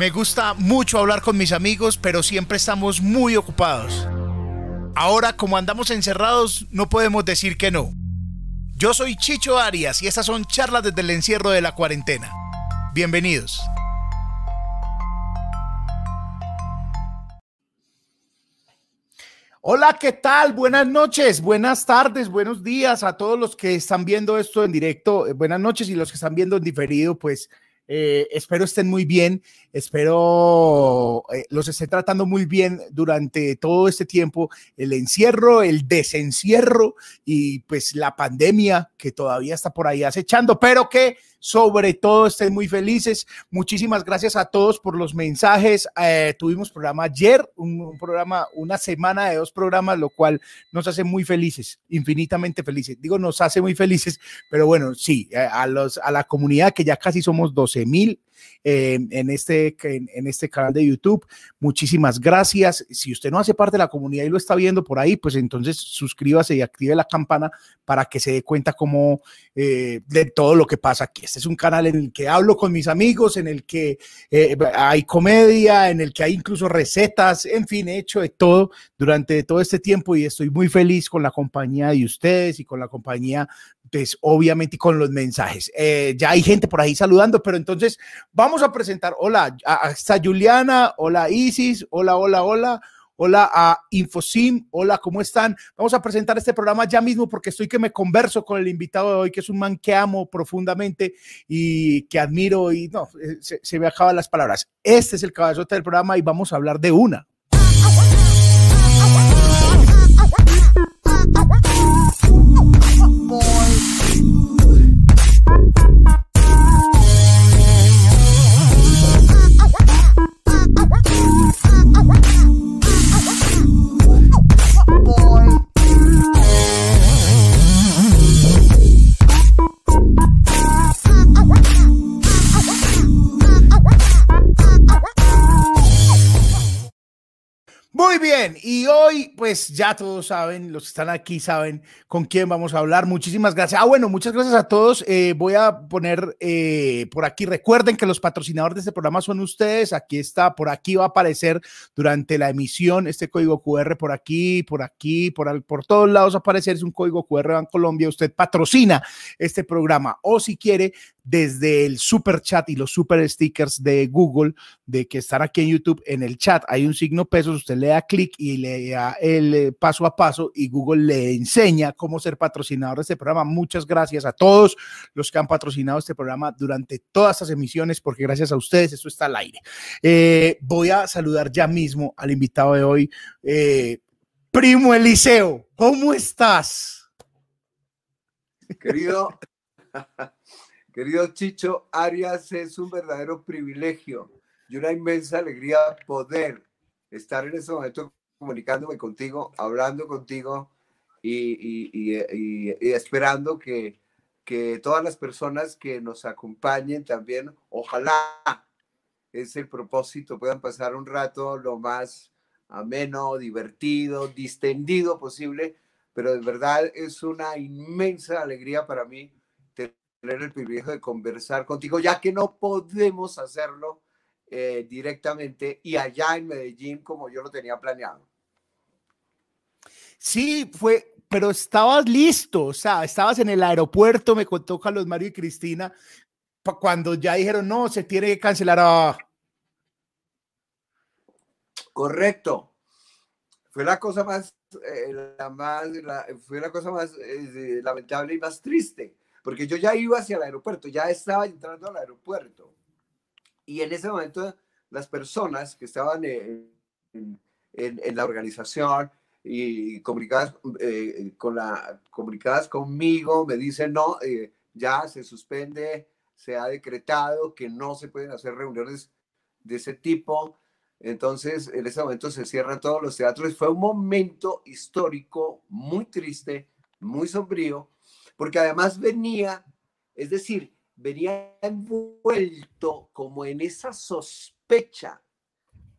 Me gusta mucho hablar con mis amigos, pero siempre estamos muy ocupados. Ahora, como andamos encerrados, no podemos decir que no. Yo soy Chicho Arias y estas son charlas desde el encierro de la cuarentena. Bienvenidos. Hola, ¿qué tal? Buenas noches, buenas tardes, buenos días a todos los que están viendo esto en directo. Eh, buenas noches y los que están viendo en diferido, pues eh, espero estén muy bien, espero eh, los esté tratando muy bien durante todo este tiempo, el encierro, el desencierro y pues la pandemia que todavía está por ahí acechando, pero que sobre todo estén muy felices. Muchísimas gracias a todos por los mensajes. Eh, tuvimos programa ayer, un, programa, una semana de dos programas, lo cual nos hace muy felices, infinitamente felices. Digo, nos hace muy felices, pero bueno, sí, eh, a, los, a la comunidad que ya casi somos 12 mil en, este, en, este canal de YouTube. Muchísimas gracias. Si usted no hace parte de la comunidad y lo está viendo por ahí, pues entonces suscríbase y active la campana para que se dé cuenta como eh, de todo lo que pasa aquí. Este es un canal en el que hablo con mis amigos, en el que eh, hay comedia, en el que hay incluso recetas, en fin, he hecho de todo durante todo este tiempo y estoy muy feliz con la compañía de ustedes y con la compañía pues obviamente con los mensajes. Eh, ya hay gente por ahí saludando, pero entonces vamos a presentar, hola, hasta Juliana, hola Isis, hola, hola, hola, hola a Infosim, hola, ¿cómo están? Vamos a presentar este programa ya mismo porque estoy que me converso con el invitado de hoy, que es un man que amo profundamente y que admiro y no, eh, se, se me acaban las palabras. Este es el cabezote del programa y vamos a hablar de una. oh uh, uh, uh. Muy bien, y hoy pues ya todos saben, los que están aquí saben con quién vamos a hablar. Muchísimas gracias. Ah, bueno, muchas gracias a todos. Eh, voy a poner eh, por aquí, recuerden que los patrocinadores de este programa son ustedes. Aquí está, por aquí va a aparecer durante la emisión este código QR por aquí, por aquí, por, por todos lados aparecer. Es un código QR en Colombia. Usted patrocina este programa o si quiere desde el super chat y los super stickers de Google, de que están aquí en YouTube, en el chat hay un signo pesos, usted le da clic y le da el eh, paso a paso y Google le enseña cómo ser patrocinador de este programa. Muchas gracias a todos los que han patrocinado este programa durante todas estas emisiones, porque gracias a ustedes esto está al aire. Eh, voy a saludar ya mismo al invitado de hoy, eh, Primo Eliseo. ¿Cómo estás? Querido Querido Chicho, Arias es un verdadero privilegio y una inmensa alegría poder estar en este momento comunicándome contigo, hablando contigo y, esperando que, que todas las personas que nos acompañen también, ojalá es el propósito, puedan pasar un rato lo más ameno, divertido, distendido posible, pero de verdad es una inmensa alegría para mí tener el privilegio de conversar contigo, ya que no podemos hacerlo eh, directamente y allá en Medellín como yo lo tenía planeado. Sí, fue, pero estabas listo, o sea, estabas en el aeropuerto, me contó Carlos Mario y Cristina, cuando ya dijeron, no, se tiene que cancelar. a Correcto. Fue la cosa más, eh, la más fue la cosa más eh, lamentable y más triste porque yo ya iba hacia el aeropuerto, ya estaba entrando al aeropuerto. Y en ese momento las personas que estaban en, en, la organización y comunicadas, eh, con la, comunicadas conmigo me dicen, no, eh, ya se suspende, se ha decretado que no se pueden hacer reuniones de ese tipo. Entonces, en ese momento se cierran todos los teatros. Fue un momento histórico muy triste, muy sombrío, porque además venía, es decir, venía envuelto como en esa sospecha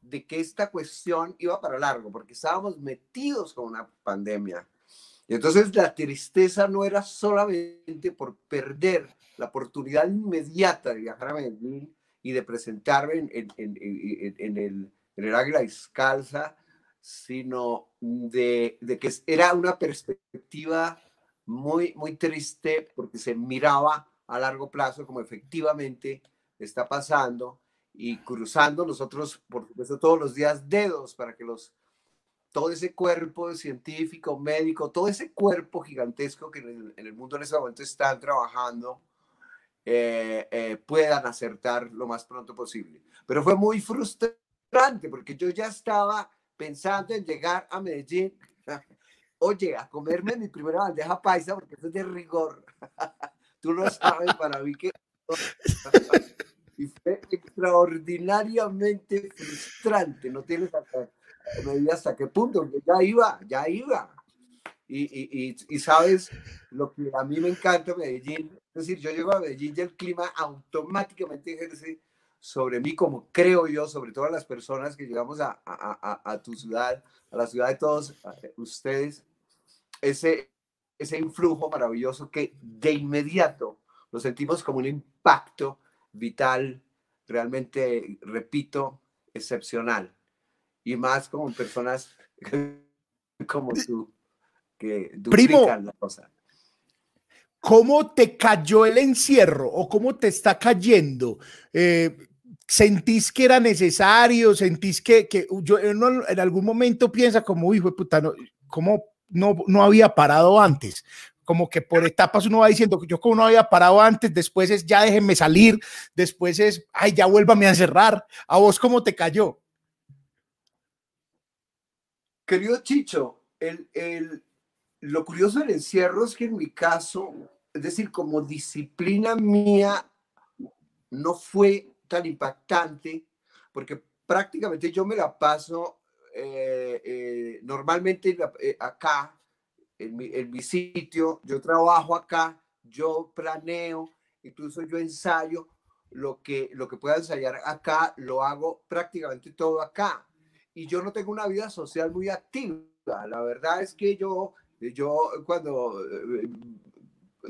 de que esta cuestión iba para largo, porque estábamos metidos con una pandemia. Y entonces la tristeza no era solamente por perder la oportunidad inmediata de viajar a Medellín y de presentarme en, en, en, en el, el Águila Descalza, sino de, de, que era una perspectiva muy, muy triste porque se miraba a largo plazo como efectivamente está pasando y cruzando nosotros, por supuesto, todos los días dedos para que los todo ese cuerpo científico, médico, todo ese cuerpo gigantesco que en el, mundo en ese momento están trabajando, eh, eh, puedan acertar lo más pronto posible. Pero fue muy frustrante porque yo ya estaba pensando en llegar a Medellín, oye, a comerme mi primera bandeja paisa porque eso es de rigor. Tú lo sabes, para mí que... y fue extraordinariamente frustrante, no tienes hasta hasta qué punto, ya iba, ya iba. Y, y, y, sabes lo que a mí me encanta Medellín, es decir, yo llego a Medellín y el clima automáticamente ejerce sobre mí, como creo yo, sobre todas las personas que llegamos a, a, a, tu ciudad, a la ciudad de todos ustedes, ese, ese influjo maravilloso que de inmediato lo sentimos como un impacto vital, realmente, repito, excepcional y más como personas como tú que Primo, la cosa. ¿Cómo te cayó el encierro o cómo te está cayendo? Eh, ¿Sentís que era necesario? ¿Sentís que, que yo en, algún momento piensa como, hijo de puta, no, ¿cómo no, no había parado antes? como que por etapas uno va diciendo que yo como no había parado antes, después es ya déjenme salir, después es, ay, ya vuélvame a encerrar. ¿A vos cómo te cayó? Querido Chicho, el, el, lo curioso del encierro es que en mi caso, es decir, como disciplina mía, no fue tan impactante, porque prácticamente yo me la paso eh, eh, normalmente eh, acá, en mi, en mi sitio, yo trabajo acá, yo planeo, incluso yo ensayo, lo que, lo que pueda ensayar acá, lo hago prácticamente todo acá y yo no tengo una vida social muy activa. La verdad es que yo, yo cuando, eh,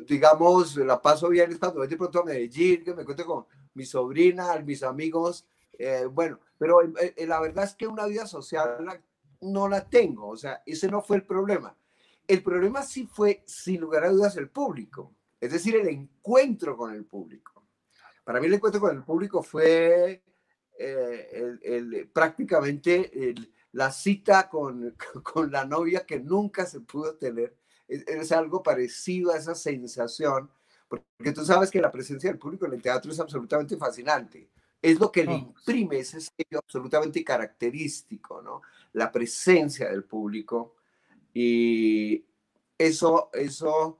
digamos, la paso bien es cuando voy de pronto a Medellín, que me cuento con mi sobrina, mis amigos, eh, bueno, pero eh, la verdad es que una vida social no la tengo, o sea, ese no fue el problema. El problema sí fue, sin lugar a dudas, el público, es decir, el encuentro con el público. Para mí el encuentro con el público fue eh, prácticamente la cita con, con, la novia que nunca se pudo tener. Es, algo parecido a esa sensación, porque tú sabes que la presencia del público en el teatro es absolutamente fascinante. Es lo que le imprime ese sello absolutamente característico, ¿no? La presencia del público. Y eso, eso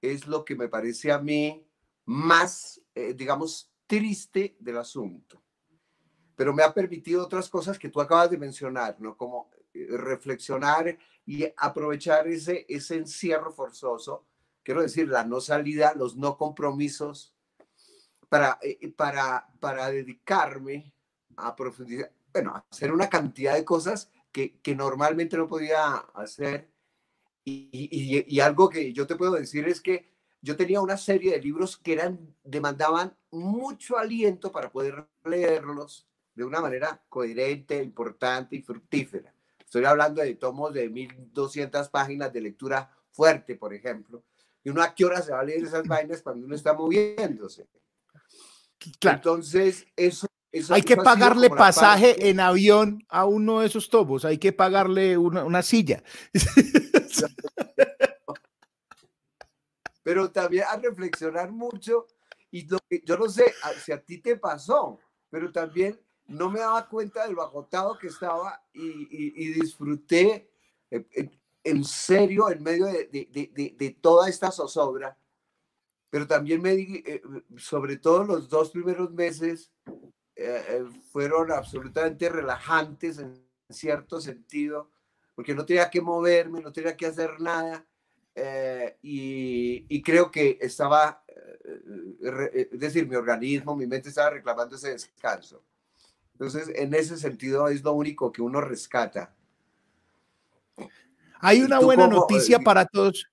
es lo que me parece a mí más, eh, digamos, triste del asunto pero me ha permitido otras cosas que tú acabas de mencionar, ¿no? Como eh, reflexionar y aprovechar ese, ese encierro forzoso, quiero decir, la no salida, los no compromisos, para, eh, para, para dedicarme a profundizar, bueno, a hacer una cantidad de cosas que, que normalmente no podía hacer. Y, y, y, algo que yo te puedo decir es que yo tenía una serie de libros que eran, demandaban mucho aliento para poder leerlos de una manera coherente, importante y fructífera. Estoy hablando de tomos de 1200 páginas de lectura fuerte, por ejemplo. Y uno a qué hora se va a leer esas vainas cuando uno está moviéndose. Entonces, eso... hay que pagarle pasaje en avión a uno de esos tomos, hay que pagarle una, una silla. Pero también a reflexionar mucho y lo que, yo no sé si a ti te pasó, pero también no me daba cuenta de lo agotado que estaba y, disfruté eh, eh, en serio en medio de, toda esta zozobra. Pero también me di, eh, sobre todo los dos primeros meses, fueron absolutamente relajantes en cierto sentido, porque no tenía que moverme, no tenía que hacer nada. y, y, creo que estaba, es decir, mi organismo, mi mente estaba reclamando ese descanso. Entonces, en ese sentido es lo único que uno rescata. Hay una buena noticia eh, para todos.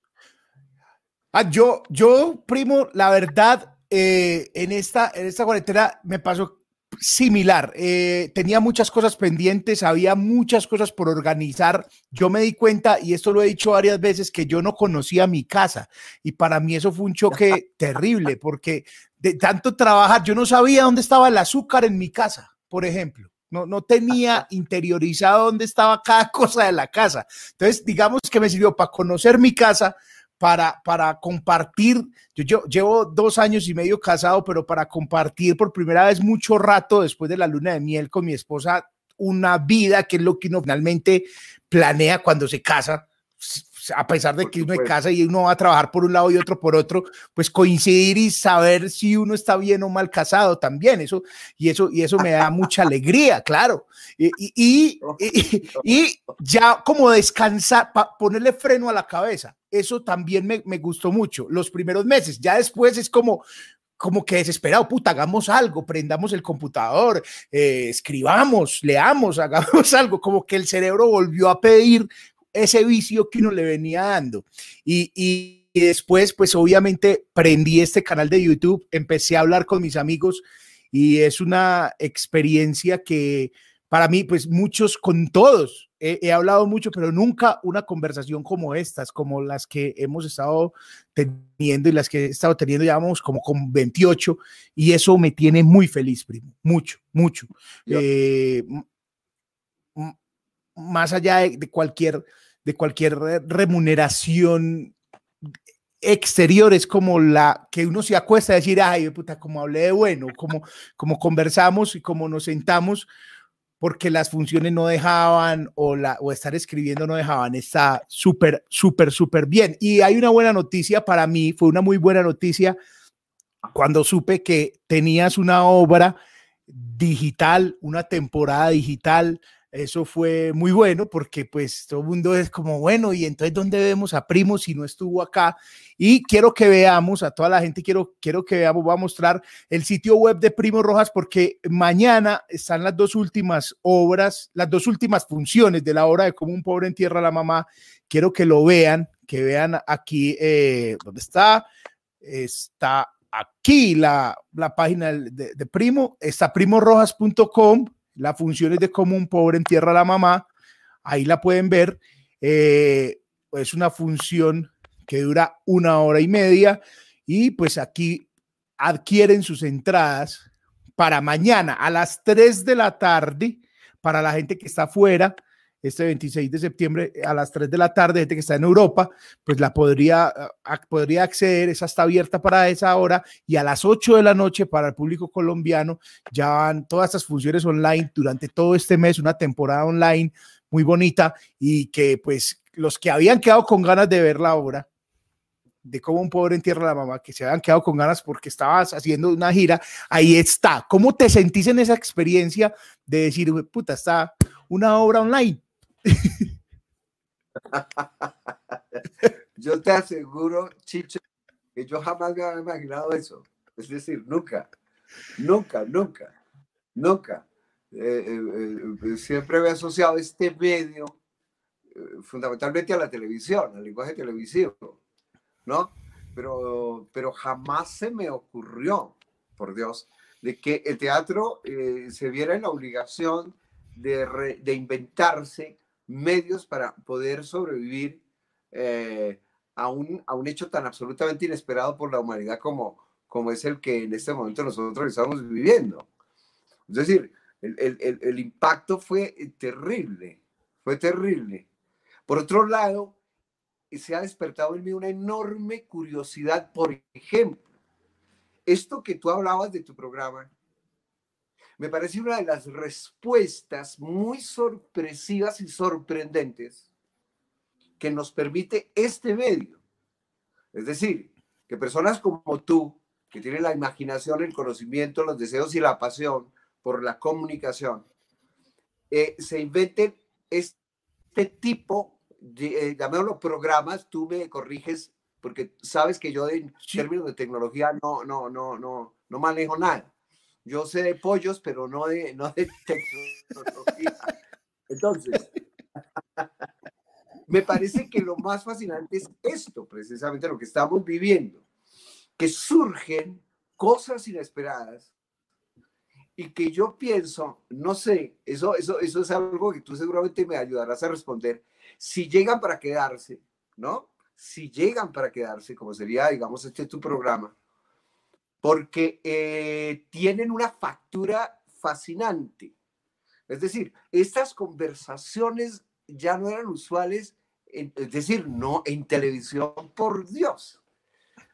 Ah, yo, yo, primo, la verdad, eh, en, esta, en esta cuarentena me pasó similar. Eh, tenía muchas cosas pendientes, había muchas cosas por organizar. Yo me di cuenta, y esto lo he dicho varias veces, que yo no conocía mi casa. Y para mí eso fue un choque terrible, porque de tanto trabajar, yo no sabía dónde estaba el azúcar en mi casa, por ejemplo. No, no tenía interiorizado dónde estaba cada cosa de la casa. Entonces, digamos que me sirvió para conocer mi casa, para, para compartir. Yo, yo, llevo dos años y medio casado, pero para compartir por primera vez mucho rato después de la luna de miel con mi esposa, una vida que es lo que uno finalmente planea cuando se casa a pesar de que uno se casa y uno va a trabajar por un lado y otro por otro, pues coincidir y saber si uno está bien o mal casado también, eso, y eso, y eso me da mucha alegría, claro. Y, y, y, ya como descansar, ponerle freno a la cabeza, eso también me, me gustó mucho, los primeros meses, ya después es como, como que desesperado, puta, hagamos algo, prendamos el computador, eh, escribamos, leamos, hagamos algo, como que el cerebro volvió a pedir ese vicio que uno le venía dando. Y, y, después, pues obviamente prendí este canal de YouTube, empecé a hablar con mis amigos y es una experiencia que para mí, pues muchos, con todos, he, hablado mucho, pero nunca una conversación como estas, como las que hemos estado teniendo y las que he estado teniendo, ya vamos como con 28, y eso me tiene muy feliz, primo, mucho, mucho. Eh, más allá de, cualquier, de cualquier remuneración exterior, es como la que uno se acuesta a decir, ay, puta, como hablé de bueno, como, como conversamos y como nos sentamos, porque las funciones no dejaban o, la, o estar escribiendo no dejaban, está súper, súper, súper bien. Y hay una buena noticia para mí, fue una muy buena noticia cuando supe que tenías una obra digital, una temporada digital, eso fue muy bueno porque pues todo el mundo es como, bueno, y entonces ¿dónde vemos a Primo si no estuvo acá? Y quiero que veamos, a toda la gente quiero, quiero que veamos, voy a mostrar el sitio web de Primo Rojas porque mañana están las dos últimas obras, las dos últimas funciones de la obra de Como un pobre entierra a la mamá. Quiero que lo vean, que vean aquí, eh, ¿dónde está? Está aquí la, la página de, de Primo, está primorojas.com la función es de cómo un pobre entierra a la mamá. Ahí la pueden ver. Eh, es una función que dura una hora y media y pues aquí adquieren sus entradas para mañana a las 3 de la tarde para la gente que está afuera este 26 de septiembre a las 3 de la tarde, gente que está en Europa, pues la podría, podría acceder, esa está abierta para esa hora y a las 8 de la noche para el público colombiano ya van todas estas funciones online durante todo este mes, una temporada online muy bonita y que pues los que habían quedado con ganas de ver la obra, de cómo un pobre entierra a la mamá, que se habían quedado con ganas porque estabas haciendo una gira, ahí está. ¿Cómo te sentís en esa experiencia de decir, puta, está una obra online? yo te aseguro, Chicho, que yo jamás me había imaginado eso. Es decir, nunca, nunca, nunca, nunca. Eh, eh, eh, siempre he asociado este medio fundamentalmente a la televisión, al lenguaje televisivo, ¿no? Pero, pero jamás se me ocurrió, por Dios, de que el teatro se viera en la obligación de, de inventarse medios para poder sobrevivir eh, a, un, a un hecho tan absolutamente inesperado por la humanidad como, como es el que en este momento nosotros estamos viviendo. Es decir, el, el, el impacto fue terrible, fue terrible. Por otro lado, se ha despertado en mí una enorme curiosidad, por ejemplo, esto que tú hablabas de tu programa, me parece una de las respuestas muy sorpresivas y sorprendentes que nos permite este medio. Es decir, que personas como tú, que tienen la imaginación, el conocimiento, los deseos y la pasión por la comunicación, eh, se inventen este tipo de, eh, programas, tú me corriges, porque sabes que yo en términos de tecnología no, no, no, no, no manejo nada. Yo sé de pollos, pero no de, no de tecnología. Entonces, me parece que lo más fascinante es esto, precisamente lo que estamos viviendo, que surgen cosas inesperadas y que yo pienso, no sé, eso, eso, eso es algo que tú seguramente me ayudarás a responder, si llegan para quedarse, ¿no? Si llegan para quedarse, como sería, digamos, este tu programa, porque eh, tienen una factura fascinante. Es decir, estas conversaciones ya no eran usuales, es decir, no en televisión, por Dios,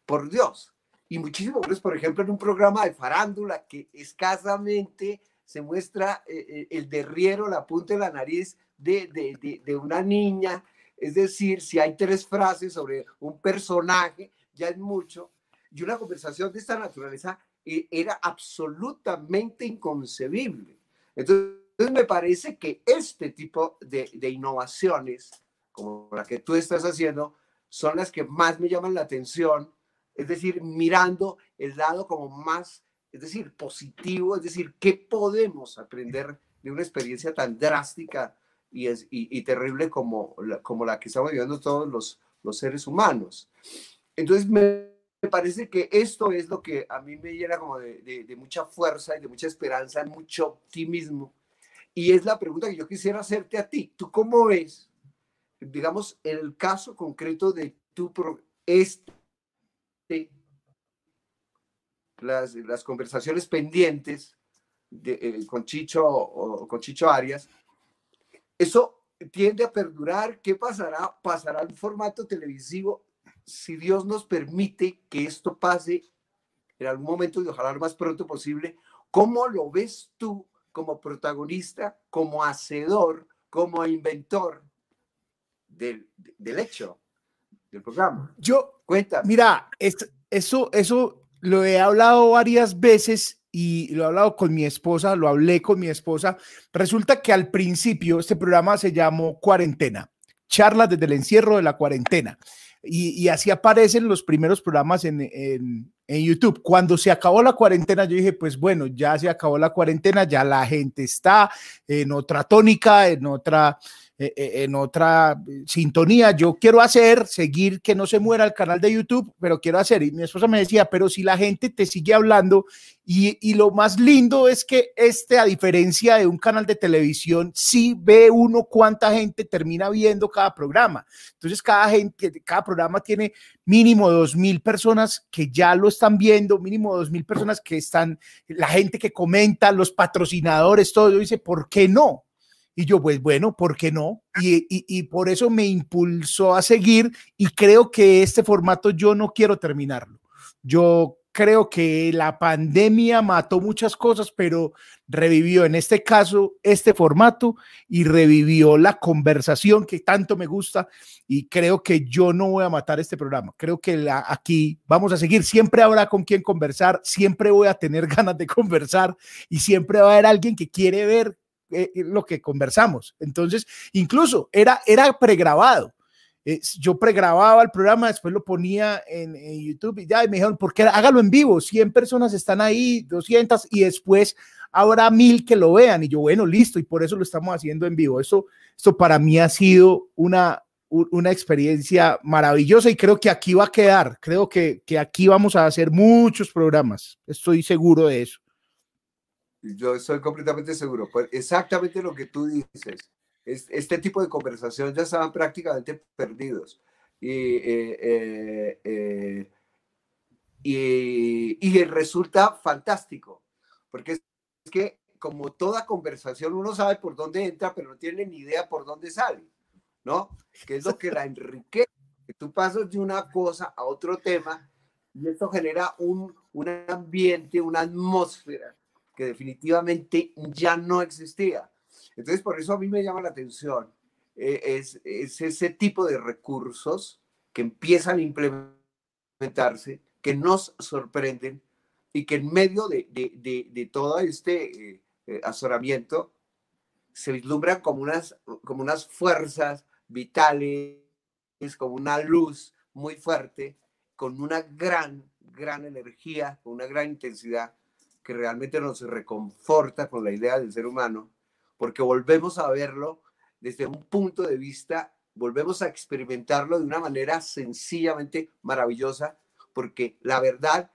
por Dios. Y muchísimo más, por ejemplo, en un programa de farándula que escasamente se muestra eh, eh, el derriero, la punta de la nariz de, de, de, una niña. Es decir, si hay tres frases sobre un personaje, ya es mucho. Y una conversación de esta naturaleza eh, era absolutamente inconcebible. Entonces, me parece que este tipo de, de innovaciones, como la que tú estás haciendo, son las que más me llaman la atención es decir, mirando el lado como más, es decir, positivo, es decir, ¿qué podemos aprender de una experiencia tan drástica y, es, y, terrible como la, como la que estamos viviendo todos los, los seres humanos? Entonces, me, parece que esto es lo que a mí me llena como de, mucha fuerza y de mucha esperanza, mucho optimismo. Y es la pregunta que yo quisiera hacerte a ti. ¿Tú cómo ves, digamos, el caso concreto de tu este las, las conversaciones pendientes de, eh, con, Chicho, o, con Chicho Arias, eso tiende a perdurar. ¿Qué pasará? Pasará al formato televisivo si Dios nos permite que esto pase en algún momento y ojalá lo más pronto posible. ¿Cómo lo ves tú como protagonista, como hacedor, como inventor del, del hecho del programa? Yo, cuenta. Mira, eso, eso lo he hablado varias veces y lo he hablado con mi esposa, lo hablé con mi esposa. Resulta que al principio este programa se llamó Cuarentena, charlas desde el encierro de la cuarentena. Y, así aparecen los primeros programas en, en, en, YouTube. Cuando se acabó la cuarentena, yo dije, pues bueno, ya se acabó la cuarentena, ya la gente está en otra tónica, en otra, eh, eh, en otra sintonía. Yo quiero hacer, seguir que no se muera el canal de YouTube, pero quiero hacer. Y mi esposa me decía, pero si la gente te sigue hablando, y, y lo más lindo es que este, a diferencia de un canal de televisión, sí ve uno cuánta gente termina viendo cada programa. Entonces, cada gente, cada programa tiene mínimo dos mil personas que ya lo están viendo, mínimo dos mil personas que están, la gente que comenta, los patrocinadores, todo. Yo dice, ¿por qué no? Y yo, pues bueno, ¿por qué no? Y, y, por eso me impulsó a seguir y creo que este formato yo no quiero terminarlo. Yo creo que la pandemia mató muchas cosas, pero revivió en este caso este formato y revivió la conversación que tanto me gusta y creo que yo no voy a matar este programa. Creo que la, aquí vamos a seguir. Siempre habrá con quien conversar, siempre voy a tener ganas de conversar y siempre va a haber alguien que quiere ver eh, eh, lo que conversamos. Entonces, incluso era, era pregrabado. yo pregrababa el programa, después lo ponía en, YouTube y ya me dijeron, ¿por qué? Hágalo en vivo. 100 personas están ahí, 200 y después habrá mil que lo vean. Y yo, bueno, listo. Y por eso lo estamos haciendo en vivo. Eso, esto para mí ha sido una, una experiencia maravillosa y creo que aquí va a quedar. Creo que, que aquí vamos a hacer muchos programas. Estoy seguro de eso. Yo estoy completamente seguro. Pues exactamente lo que tú dices. Este tipo de conversación ya estaban prácticamente perdidos. Y, eh, eh, eh, y, y, resulta fantástico, porque es que como toda conversación uno sabe por dónde entra, pero no tiene ni idea por dónde sale, ¿no? Que es lo que la enriquece. Que tú pasas de una cosa a otro tema y esto genera un, un ambiente, una atmósfera que definitivamente ya no existía. Entonces, por eso a mí me llama la atención, eh, es, ese tipo de recursos que empiezan a implementarse, que nos sorprenden y que en medio de, de, todo este eh, eh, azoramiento se vislumbran como unas, como unas fuerzas vitales, como una luz muy fuerte, con una gran, gran energía, con una gran intensidad que realmente nos reconforta con la idea del ser humano, porque volvemos a verlo desde un punto de vista, volvemos a experimentarlo de una manera sencillamente maravillosa, porque la verdad,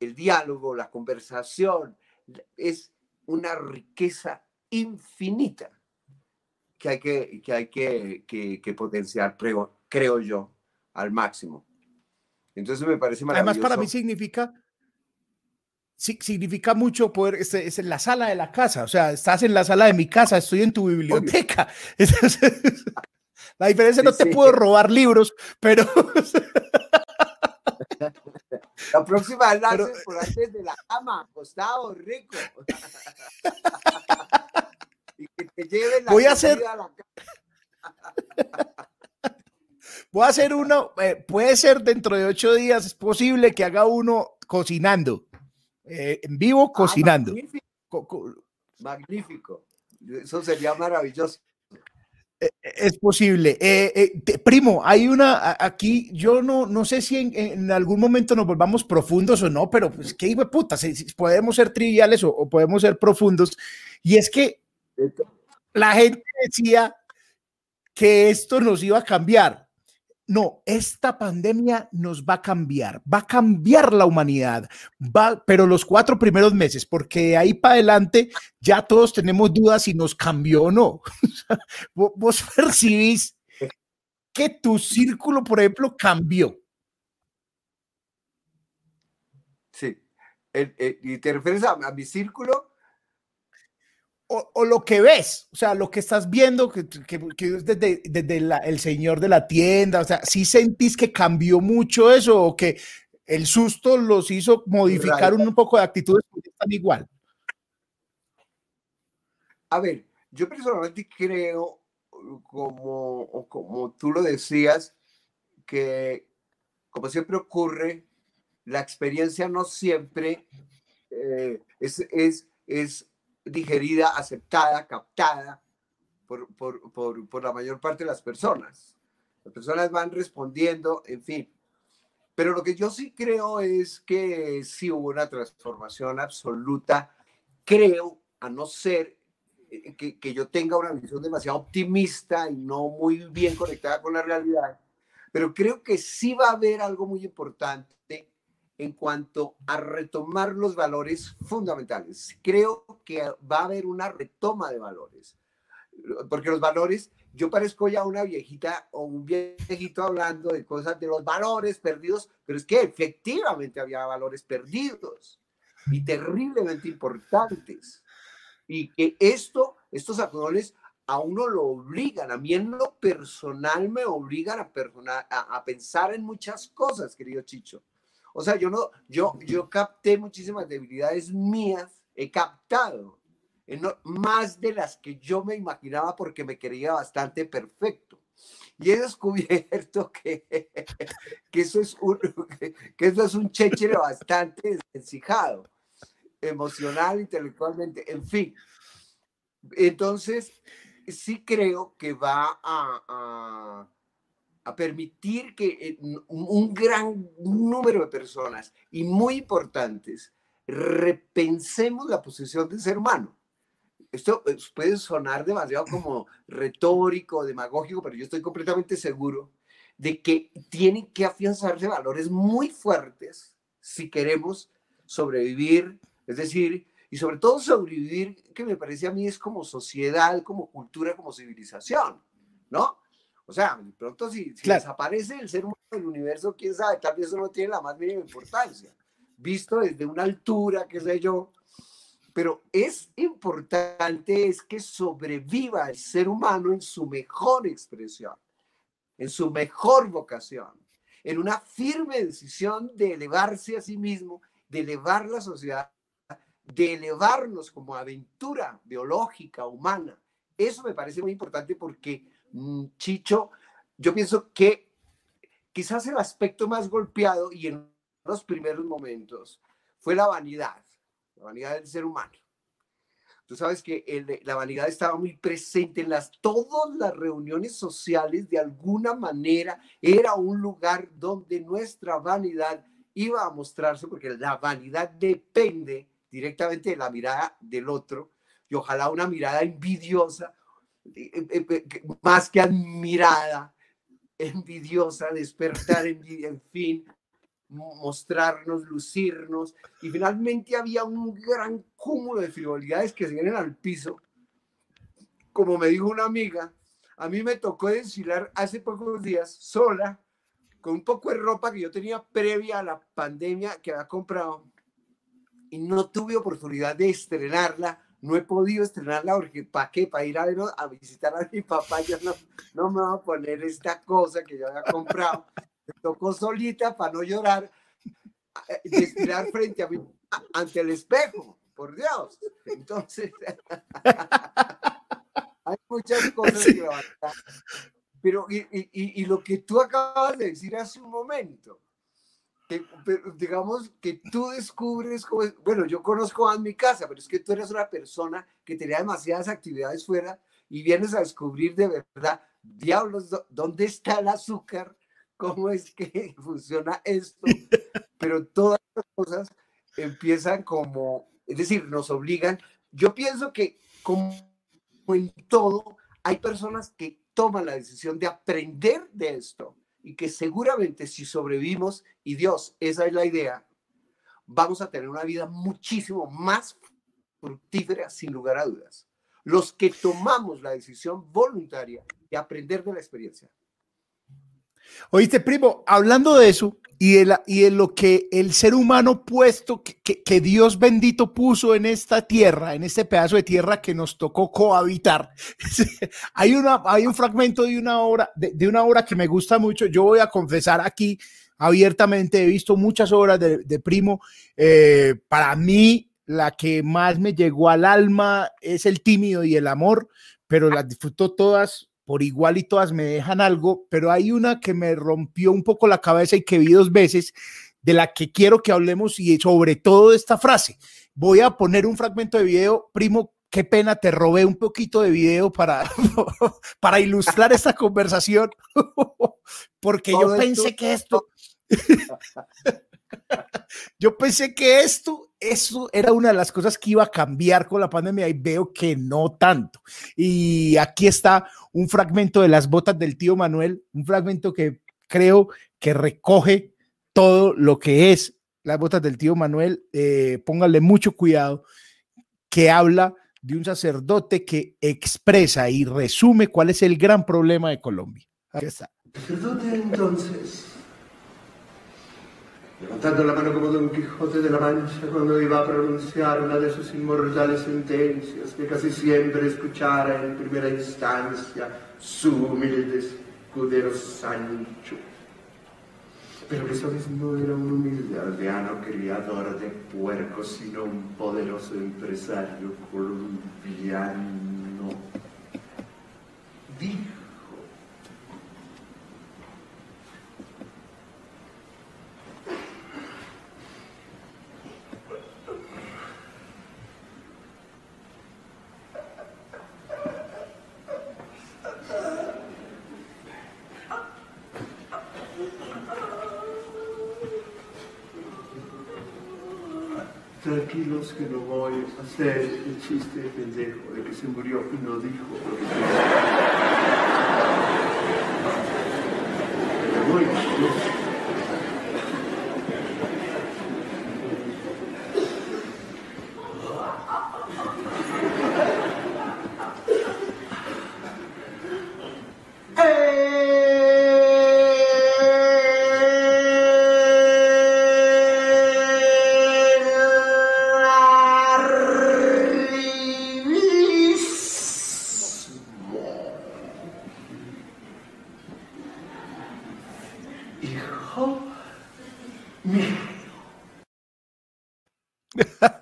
el diálogo, la conversación, es, una riqueza infinita que hay que, que, hay que, que, potenciar, creo, creo yo, al máximo. Entonces me parece maravilloso. Además, para mí significa, significa mucho poder, es, es, en la sala de la casa, o sea, estás en la sala de mi casa, estoy en tu biblioteca. la diferencia no te puedo robar libros, pero... La próxima vez Pero... por antes de la cama, acostado, rico. y que te lleven la Voy a hacer. A la Voy a hacer uno, eh, puede ser dentro de ocho días, es posible que haga uno cocinando, eh, en vivo ah, cocinando. magnífico. magnífico. Eso sería maravilloso. Eh, eh, es posible. Eh, primo, hay una aquí, yo no, no sé si en, algún momento nos volvamos profundos o no, pero pues qué hijo de puta, si, podemos ser triviales o, podemos ser profundos. Y es que la gente decía que esto nos iba a cambiar. No, esta pandemia nos va a cambiar, va a cambiar la humanidad, va, pero los cuatro primeros meses, porque ahí para adelante ya todos tenemos dudas si nos cambió o no. Vos percibís que tu círculo, por ejemplo, cambió. Sí. ¿Y te refieres a mi círculo? O, lo que ves, o sea, lo que estás viendo, que, es desde, el señor de la tienda, o sea, ¿sí sentís que cambió mucho eso o que el susto los hizo modificar un, poco de actitudes que están igual? A ver, yo personalmente creo, como, como tú lo decías, que como siempre ocurre, la experiencia no siempre eh, es, es, es digerida, aceptada, captada por, por, por, por, la mayor parte de las personas. Las personas van respondiendo, en fin. Pero lo que yo sí creo es que sí hubo una transformación absoluta. Creo, a no ser eh, que, que yo tenga una visión demasiado optimista y no muy bien conectada con la realidad, pero creo que sí va a haber algo muy importante en cuanto a retomar los valores fundamentales. Creo que va a haber una retoma de valores, porque los valores, yo parezco ya una viejita o un viejito hablando de cosas de los valores perdidos, pero es que efectivamente había valores perdidos y terriblemente importantes. Y que esto, estos valores a uno lo obligan, a mí en lo personal me obligan a, a, a pensar en muchas cosas, querido Chicho o sea, yo no, yo, yo capté muchísimas debilidades mías, he captado más de las que yo me imaginaba porque me quería bastante perfecto. Y he descubierto que, que, eso, es un, que eso es un chéchere bastante desencijado, emocional, intelectualmente, en fin. Entonces, sí creo que va a permitir que eh, un gran número de personas y muy importantes repensemos la posición del ser humano. Esto eh, puede sonar demasiado como retórico, demagógico, pero yo estoy completamente seguro de que tienen que afianzarse valores muy fuertes si queremos sobrevivir, es decir, y sobre todo sobrevivir, que me parece a mí es como sociedad, como cultura, como civilización, ¿no? O sea, de pronto si, desaparece el ser humano del universo, quién sabe, tal vez eso no tiene la más mínima importancia, visto desde una altura, qué sé yo. Pero es importante es que sobreviva el ser humano en su mejor expresión, en su mejor vocación, en una firme decisión de elevarse a sí mismo, de elevar la sociedad, de elevarnos como aventura biológica, humana. Eso me parece muy importante porque Chicho, yo pienso que quizás el aspecto más golpeado y en los primeros momentos fue la vanidad, la vanidad del ser humano. Tú sabes que la vanidad estaba muy presente en las, todas las reuniones sociales, de alguna manera era un lugar donde nuestra vanidad iba a mostrarse, porque la vanidad depende directamente de la mirada del otro y ojalá una mirada envidiosa más que admirada, envidiosa, despertar, en fin, mostrarnos, lucirnos, y finalmente había un gran cúmulo de frivolidades que se vienen al piso. Como me dijo una amiga, a mí me tocó desfilar hace pocos días sola, con un poco de ropa que yo tenía previa a la pandemia que había comprado, y no tuve oportunidad de estrenarla. No he podido estrenarla porque ¿para qué? Para ir a, a visitar a mi papá, yo no, no me voy a poner esta cosa que yo había comprado tocó solita para no llorar, eh, desfilar frente a mí, ante el espejo, por Dios. Entonces, hay muchas cosas que levantar. Pero, y, y, y, lo que tú acabas de decir hace un momento, que, digamos que tú descubres, como, bueno, yo conozco a mi casa, pero es que tú eres una persona que tenía demasiadas actividades fuera y vienes a descubrir de verdad, diablos, ¿dónde está el azúcar? cómo es que funciona esto, pero todas las cosas empiezan como, es decir, nos obligan. Yo pienso que como en todo, hay personas que toman la decisión de aprender de esto y que seguramente si sobrevivimos, y Dios, esa es la idea, vamos a tener una vida muchísimo más fructífera sin lugar a dudas. Los que tomamos la decisión voluntaria de aprender de la experiencia. Oíste, primo, hablando de eso y de, la, y de lo que el ser humano puesto, que, que, Dios bendito puso en esta tierra, en este pedazo de tierra que nos tocó cohabitar. hay, una, hay un fragmento de una obra, de, de, una obra que me gusta mucho. Yo voy a confesar aquí abiertamente, he visto muchas obras de, de primo. Eh, para mí, la que más me llegó al alma es el tímido y el amor, pero las disfruto todas por igual y todas me dejan algo, pero hay una que me rompió un poco la cabeza y que vi dos veces, de la que quiero que hablemos y sobre todo de esta frase. Voy a poner un fragmento de video, primo, qué pena, te robé un poquito de video para, para ilustrar esta conversación, porque yo pensé que esto... Yo pensé que esto, eso era una de las cosas que iba a cambiar con la pandemia y veo que no tanto. Y aquí está un fragmento de las botas del tío Manuel, un fragmento que creo que recoge todo lo que es las botas del tío Manuel. Eh, póngale mucho cuidado, que habla de un sacerdote que expresa y resume cuál es el gran problema de Colombia. Aquí está. Sacerdote entonces levantando la mano como Don Quijote de la Mancha cuando iba a pronunciar una de sus inmortales sentencias que casi siempre escuchara en primera instancia su humilde escudero Sancho. Pero que esa vez no era un humilde aldeano criador de puercos, sino un poderoso empresario colombiano. Dijo que no voy a hacer el chiste pendejo de que se murió y no dijo lo que Muy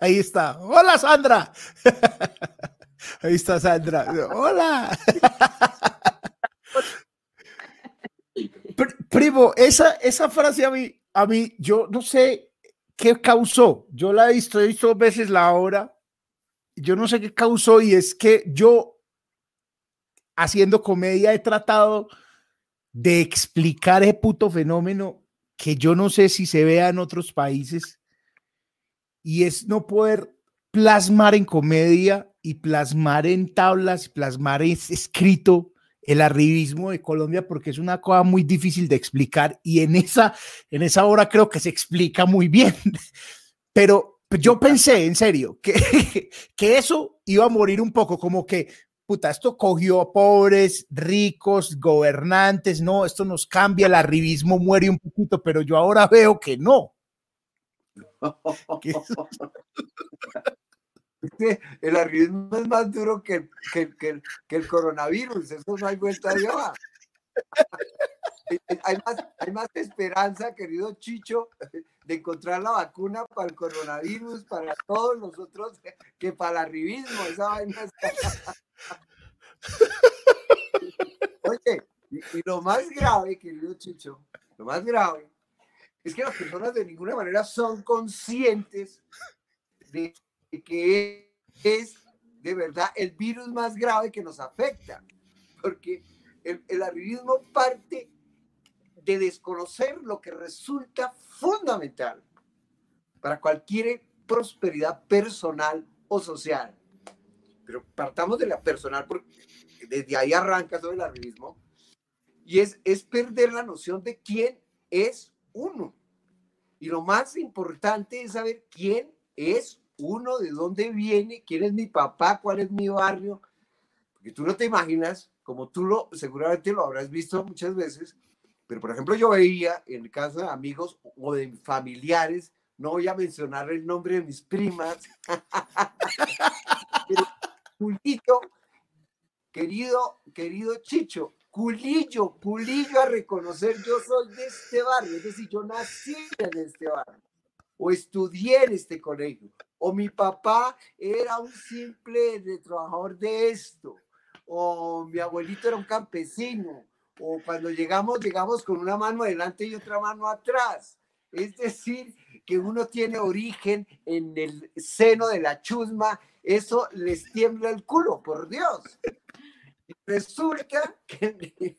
Ahí está. Hola, Sandra. Ahí está Sandra. Hola. Primo, esa, esa frase a mí, a mí, yo no sé qué causó. Yo la he visto, he visto dos veces la hora. Yo no sé qué causó y es que yo, haciendo comedia, he tratado de explicar ese puto fenómeno que yo no sé si se vea en otros países y es no poder plasmar en comedia y plasmar en tablas, plasmar en escrito el arribismo de Colombia porque es una cosa muy difícil de explicar y en esa, en esa hora creo que se explica muy bien. Pero yo pensé, en serio, que, que eso iba a morir un poco, como que, puta, esto cogió a pobres, ricos, gobernantes, no, esto nos cambia, el arribismo muere un poquito, pero yo ahora veo que no. El arribismo es más duro que, que, el coronavirus, eso no hay vuelta de hoja. hay, más, hay más esperanza, querido Chicho, de encontrar la vacuna para el coronavirus, para todos nosotros, que para el arribismo. Esa vaina Oye, y, y, lo más grave, querido Chicho, lo más grave, es que las personas de ninguna manera son conscientes de que es de verdad el virus más grave que nos afecta, porque el, el arribismo parte de desconocer lo que resulta fundamental para cualquier prosperidad personal o social. Pero partamos de la personal, porque desde ahí arranca todo el arribismo, y es, es perder la noción de quién es uno. Y lo más importante es saber quién es uno, de dónde viene, quién es mi papá, cuál es mi barrio, porque tú no te imaginas, como tú lo seguramente lo habrás visto muchas veces, pero por ejemplo yo veía en el caso de amigos o de familiares, no voy a mencionar el nombre de mis primas, pero Culito, querido, querido Chicho, culillo, culillo a reconocer, yo soy de este barrio, es decir, yo nací en este barrio, o estudié en este colegio, o mi papá era un simple trabajador de esto, o mi abuelito era un campesino, o cuando llegamos, llegamos con una mano adelante y otra mano atrás. Es decir, que uno tiene origen en el seno de la chusma, eso les tiembla el culo, por Dios. Resulta que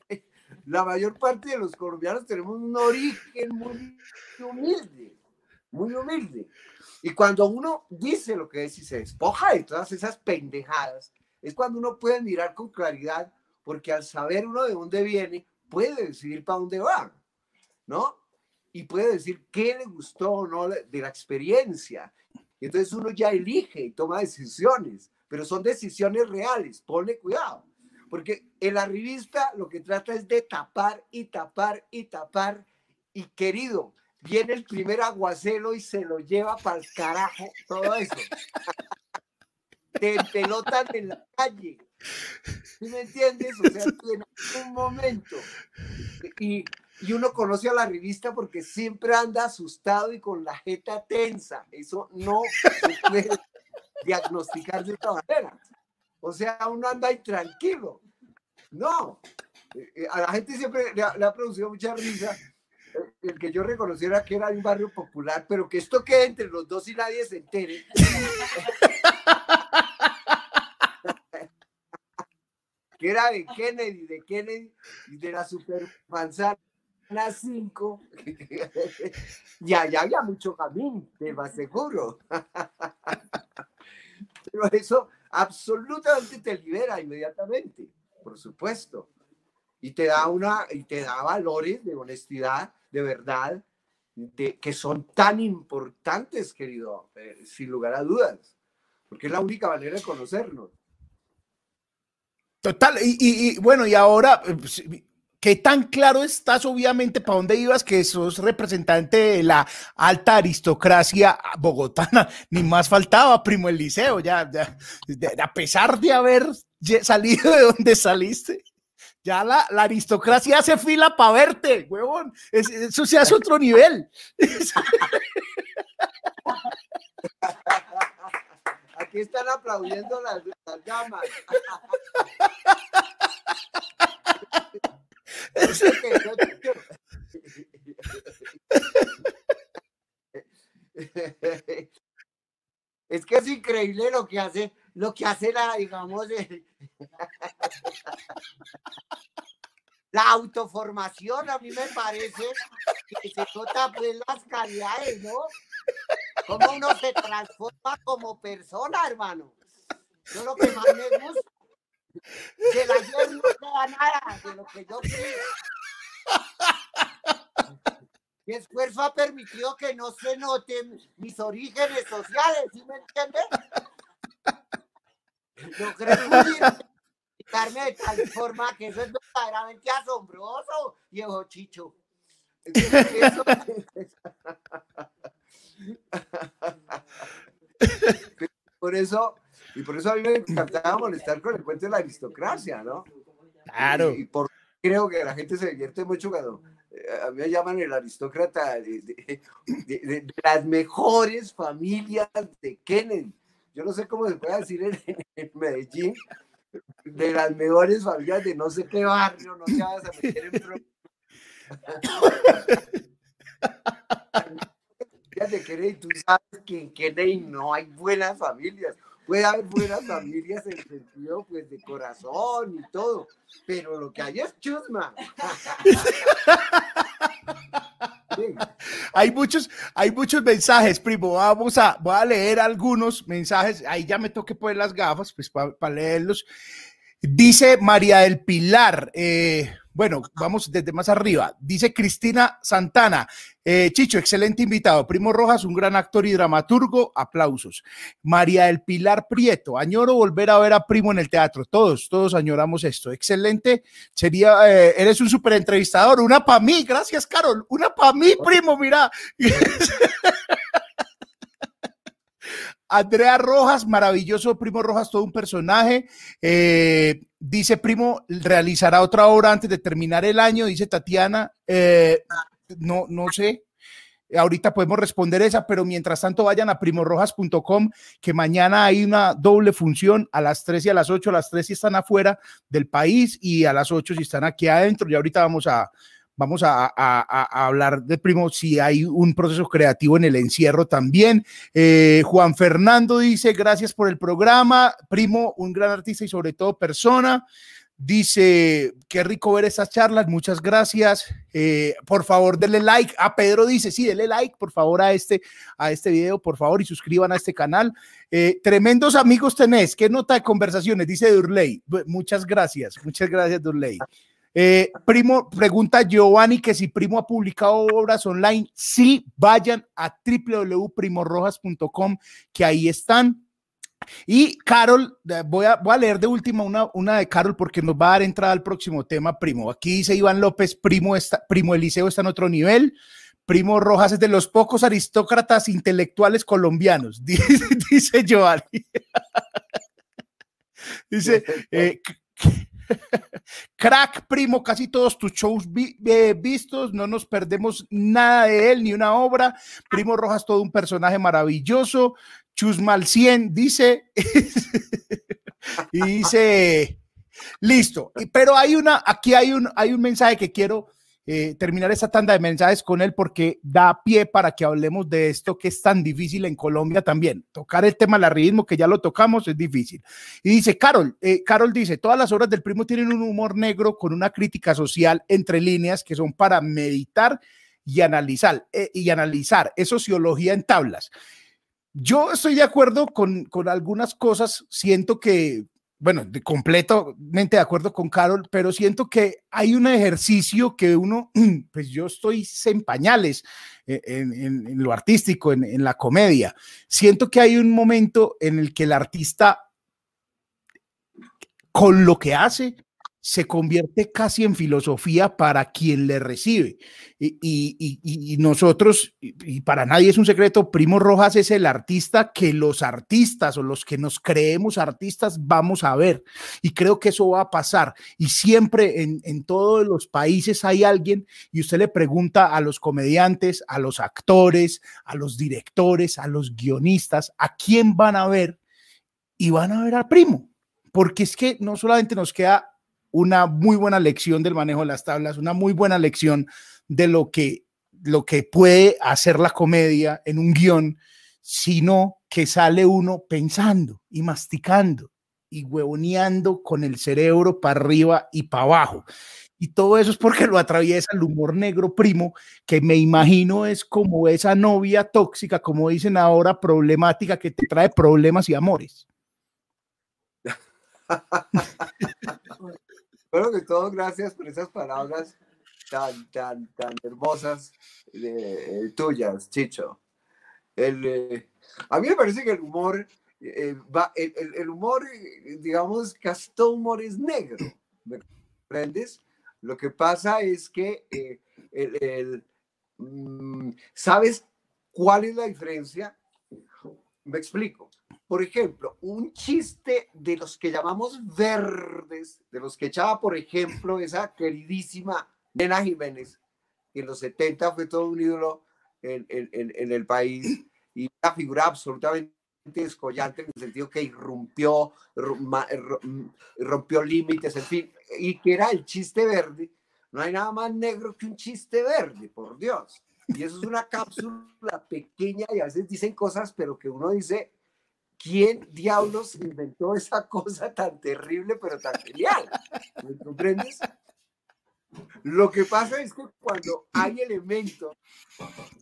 la mayor parte de los colombianos tenemos un origen muy humilde, muy humilde. Y cuando uno dice lo que es y se despoja de todas esas pendejadas, es cuando uno puede mirar con claridad, porque al saber uno de dónde viene, puede decidir para dónde va, ¿no? Y puede decir qué le gustó o no de la experiencia. Y entonces uno ya elige y toma decisiones, pero son decisiones reales, ponle cuidado. Porque el arribista lo que trata es de tapar y tapar y tapar. Y querido, viene el primer aguacero y se lo lleva para el carajo todo eso. Te pelotan en la calle. ¿Sí me entiendes? O sea, en un momento. Y, y uno conoce a la revista porque siempre anda asustado y con la jeta tensa. Eso no se puede diagnosticar de otra manera. O sea, uno anda ahí tranquilo. No. Eh, eh, a la gente siempre le ha, producido mucha risa el que yo reconociera que era de un barrio popular, pero que esto quede entre los dos y nadie se entere. que era de Kennedy, de Kennedy y de la supermanzana 5. y allá había mucho camino, te más seguro. pero eso absolutamente te libera inmediatamente, por supuesto. Y te da una, y te da valores de honestidad, de verdad, de, que son tan importantes, querido, eh, sin lugar a dudas, porque es la única manera de conocernos. Total, y, bueno, y ahora, eh, pues, ¿qué tan claro estás obviamente para dónde ibas que sos representante de la alta aristocracia bogotana? Ni más faltaba, primo, el liceo, ya, ya a pesar de haber salido de donde saliste, ya la, la aristocracia hace fila para verte, huevón. eso se hace otro nivel. Aquí están aplaudiendo las, las damas. Es que es increíble lo que hace, lo que hace la, digamos, la autoformación. A mí me parece que se nota pues las calidades, ¿no? Cómo uno se transforma como persona, hermano. Yo lo que más me gusta De la ayer no queda nada de lo que yo fui. Mi esfuerzo ha permitido que no se noten mis orígenes sociales, ¿sí me entiendes? Logré explicarme de tal forma que eso es verdaderamente asombroso, viejo Chicho. Por eso, y por eso a mí me encantaba molestar con el cuento de la aristocracia, ¿no? Claro. Y, y por creo que la gente se divierte mucho cuando eh, a mí me llaman el aristócrata de, de- de- de- de las mejores familias de Kennedy. Yo no sé cómo se puede decir en, en Medellín, de las mejores familias de no sé qué barrio, no te vas a meter en problemas. Familias de Kennedy, tú sabes que en Kennedy no hay buenas familias. Puede haber buenas familias en el sentido pues, de corazón y todo, pero lo que hay es chusma. Sí. Hay muchos, hay muchos mensajes, primo. Vamos a, voy a leer algunos mensajes. Ahí ya me toque poner las gafas, pues para leerlos. Dice María del Pilar, eh, bueno, vamos desde más arriba. Dice Cristina Santana, eh, Chicho, excelente invitado. Primo Rojas, un gran actor y dramaturgo, aplausos. María del Pilar Prieto, añoro volver a ver a Primo en el teatro. Todos, todos añoramos esto. Excelente. Sería, eh, eres un súper entrevistador. Una para mí, gracias, Carol. Una para mí, primo, mira. Andrea Rojas, maravilloso Primo Rojas, todo un personaje. Eh, dice Primo, realizará otra obra antes de terminar el año, dice Tatiana. Eh, no, no sé. Ahorita podemos responder esa, pero mientras tanto vayan a primorrojas.com, que mañana hay una doble función a las 3 y a las 8. A las 3 si están afuera del país y a las 8 si están aquí adentro. Y ahorita vamos a, vamos a, hablar de primo si hay un proceso creativo en el encierro también. Eh, Juan Fernando dice, gracias por el programa, primo, un gran artista y sobre todo persona. Dice, qué rico ver estas charlas, muchas gracias. Eh, por favor, denle like. A Pedro dice, sí, denle like, por favor, a este, a este video, por favor, y suscriban a este canal. Eh, tremendos amigos tenés, qué nota de conversaciones, dice Durley. Muchas gracias, muchas gracias, Durley. Eh, primo, pregunta Giovanni que si Primo ha publicado obras online, sí, vayan a www.primorrojas.com, que ahí están. Y Carol, voy a, voy a leer de última una, una de Carol porque nos va a dar entrada al próximo tema, Primo. Aquí dice Iván López, Primo, está, Primo Eliseo está en otro nivel. Primo Rojas es de los pocos aristócratas intelectuales colombianos, dice, dice Giovanni. dice, eh, Crack, primo, casi todos tus shows eh, vistos, no nos perdemos nada de él, ni una obra. Primo Rojas, todo un personaje maravilloso. Chusmal 100 dice, y dice, listo. Pero hay una, aquí hay un, hay un mensaje que quiero eh, terminar esta tanda de mensajes con él porque da pie para que hablemos de esto que es tan difícil en Colombia también. Tocar el tema del arribismo, que ya lo tocamos, es difícil. Y dice, Carol, eh, Carol dice, todas las obras del primo tienen un humor negro con una crítica social entre líneas que son para meditar y analizar, eh, y analizar, es sociología en tablas. Yo estoy de acuerdo con, con algunas cosas, siento que bueno, de completamente de acuerdo con Carol, pero siento que hay un ejercicio que uno, pues yo estoy en pañales en, en, lo artístico, en, la comedia. Siento que hay un momento en el que el artista, con lo que hace, se convierte casi en filosofía para quien le recibe. Y, y, nosotros, y, para nadie es un secreto, Primo Rojas es el artista que los artistas o los que nos creemos artistas vamos a ver. Y creo que eso va a pasar. Y siempre en, en todos los países hay alguien y usted le pregunta a los comediantes, a los actores, a los directores, a los guionistas, a quién van a ver y van a ver al primo. Porque es que no solamente nos queda una muy buena lección del manejo de las tablas, una muy buena lección de lo que, lo que puede hacer la comedia en un guion, sino que sale uno pensando y masticando y huevoneando con el cerebro para arriba y para abajo. Y todo eso es porque lo atraviesa el humor negro primo, que me imagino es como esa novia tóxica, como dicen ahora, problemática, que te trae problemas y amores. bueno, que todo, gracias por esas palabras tan, tan, tan hermosas de, tuyas, Chicho. El, eh, a mí me parece que el humor, eh, va, el, el, humor, digamos, casi todo humor es negro, ¿me comprendes? Lo que pasa es que eh, el, mm, ¿sabes cuál es la diferencia? Me explico. Por ejemplo, un chiste de los que llamamos verdes, de los que echaba, por ejemplo, esa queridísima Nena Jiménez, que en los 70 fue todo un ídolo en, el país y una figura absolutamente descollante en el sentido que irrumpió, rompió límites, en fin, y que era el chiste verde. No hay nada más negro que un chiste verde, por Dios. Y eso es una cápsula pequeña y a veces dicen cosas, pero que uno dice, ¿quién diablos inventó esa cosa tan terrible, pero tan genial? ¿Me comprendes? Lo que pasa es que cuando hay elementos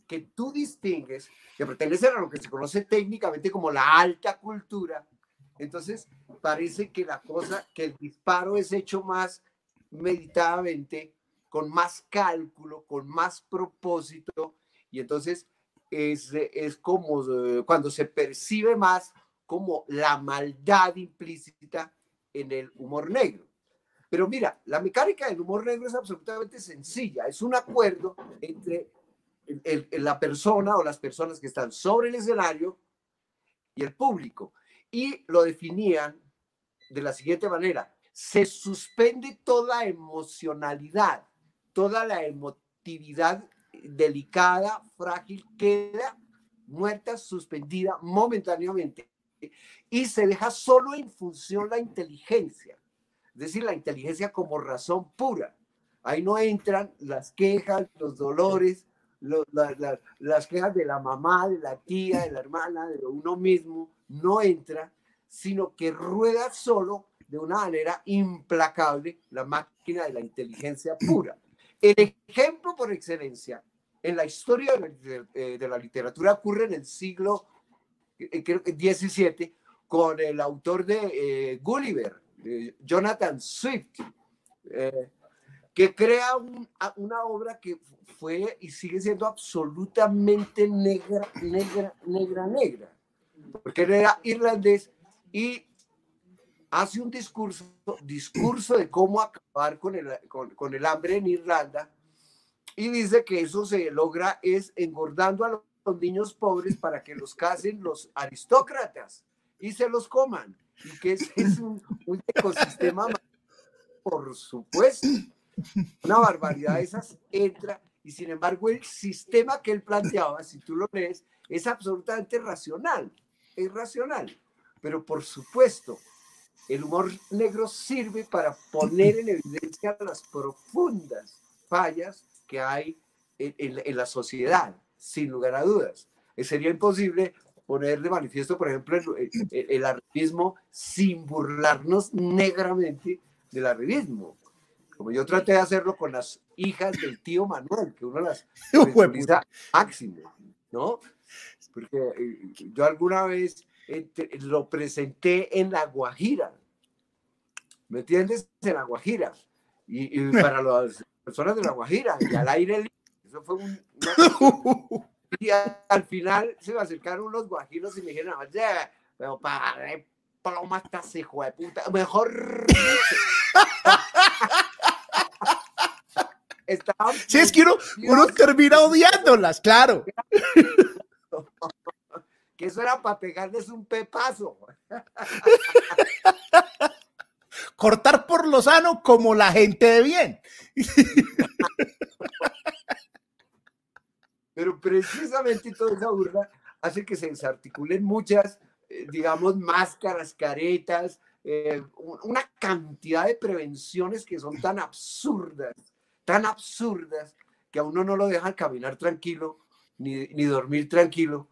que tú distingues, que pertenecen a lo que se conoce técnicamente como la alta cultura, entonces parece que la cosa, que el disparo es hecho más meditadamente, con más cálculo, con más propósito, y entonces es, es como eh, cuando se percibe más como la maldad implícita en el humor negro. Pero mira, la mecánica del humor negro es absolutamente sencilla. Es un acuerdo entre la persona o las personas que están sobre el escenario y el público. Y lo definían de la siguiente manera. Se suspende toda emocionalidad, toda la emotividad delicada, frágil, queda muerta, suspendida momentáneamente y se deja solo en función la inteligencia es decir, la inteligencia como razón pura. Ahí no entran las quejas, los dolores, las quejas de la mamá, de la tía, de la hermana, de uno mismo, no entra, sino que rueda solo de una manera implacable la máquina de la inteligencia pura. El ejemplo por excelencia en la historia de la, eh, literatura ocurre en el siglo eh, que 17 con el autor de eh, Gulliver, Jonathan Swift, eh, que crea una obra que fue y sigue siendo absolutamente negra, negra, negra, negra, porque él era irlandés y hace un discurso, discurso de cómo acabar con el, con, el hambre en Irlanda y dice que eso se logra es engordando a los niños pobres para que los casen los aristócratas y se los coman y que es, un, ecosistema, por supuesto. Una barbaridad esas entra y sin embargo el sistema que él planteaba, si tú lo lees, es absolutamente racional, es racional. Pero por supuesto, el humor negro sirve para poner en evidencia las profundas fallas que hay en, en la sociedad, sin lugar a dudas. Sería imposible poner de manifiesto, por ejemplo, el, el, arribismo sin burlarnos negramente del arribismo. Como yo traté de hacerlo con las hijas del tío Manuel, que uno las utiliza máximo, ¿no? Porque eh, yo alguna vez lo presenté en La Guajira, ¿me entiendes? En La Guajira. Y, para las personas de La Guajira, y al aire libre, eso fue un, una Y al final se me acercaron unos guajiros y me dijeron, oye, pero para ploma estás hijo de puta. Mejor. Si es que uno, uno termina odiándolas, claro. Que eso era para pegarles un pepazo. Cortar por lo sano como la gente de bien. Pero precisamente toda esa burla hace que se desarticulen muchas, eh, digamos, máscaras, caretas, eh, una cantidad de prevenciones que son tan absurdas, tan absurdas, que a uno no lo dejan caminar tranquilo, ni, ni dormir tranquilo,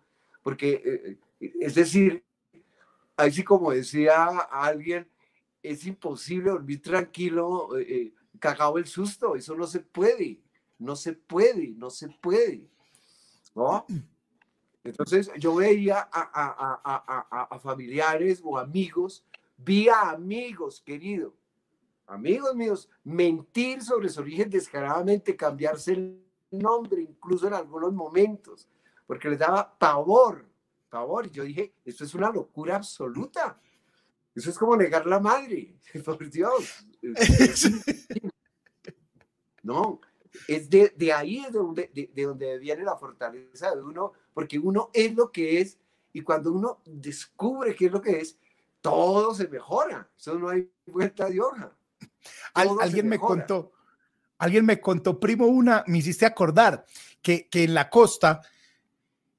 porque, eh, es decir, así como decía alguien, es imposible dormir tranquilo, cagado el susto, eso no se puede, no se puede, no se puede. ¿no? Entonces yo veía a, familiares o amigos Vi a amigos, querido, amigos míos, mentir sobre su origen descaradamente, cambiarse el nombre, incluso en algunos momentos, porque les daba pavor, pavor. Yo dije, esto es una locura absoluta. Eso es como negar la madre, por Dios. No, es de, de ahí es de donde, de, de donde viene la fortaleza de uno, porque uno es lo que es, y cuando uno descubre qué es lo que es, todo se mejora. Eso no hay vuelta de hoja. alguien me contó, alguien me contó, primo, una, me hiciste acordar que, que en la costa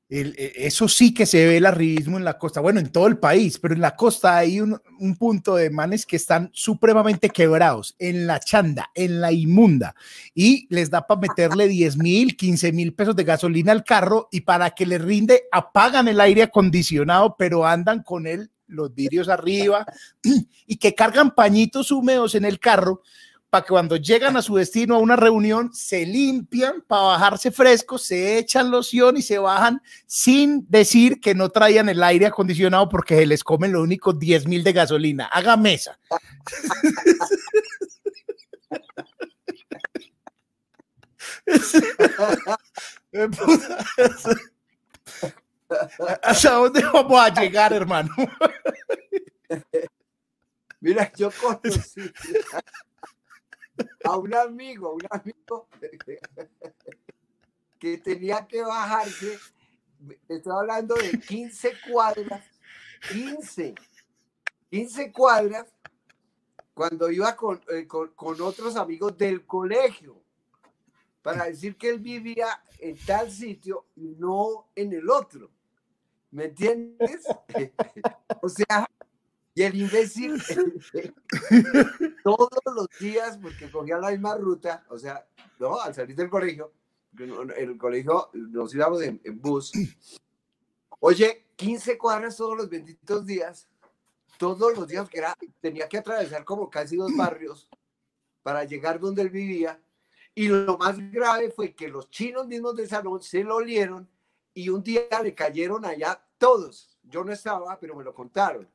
e, eso sí que se ve el arribismo en la costa, bueno, en todo el país, pero en la costa hay un, punto de manes que están supremamente quebrados, en la chanda, en la inmunda, y les da para meterle 10 mil, 15 mil pesos de gasolina al carro y para que les rinde apagan el aire acondicionado, pero andan con él los vidrios arriba y que cargan pañitos húmedos en el carro para que cuando llegan a su destino a una reunión se limpian para bajarse frescos, se echan loción y se bajan sin decir que no traían el aire acondicionado porque se les comen lo único 10 mil de gasolina. Haga mesa. ¿Hasta dónde vamos a llegar, hermano? Mira, yo conocí a un amigo, un amigo que tenía que bajarse, estoy hablando de 15 cuadras, 15, 15 cuadras, cuando iba eh, con, con, otros amigos del colegio, para decir que él vivía en tal sitio y no en el otro. ¿Me entiendes? o sea, y el imbécil, todos los días, porque cogía la misma ruta, o sea, no, al salir del colegio, en el colegio nos íbamos en, bus. Oye, 15 cuadras todos los benditos días, todos los días que era, tenía que atravesar como casi dos barrios para llegar donde él vivía. Y lo más grave fue que los chinos mismos del salón se lo olieron y un día le cayeron allá todos. Yo no estaba, pero me lo contaron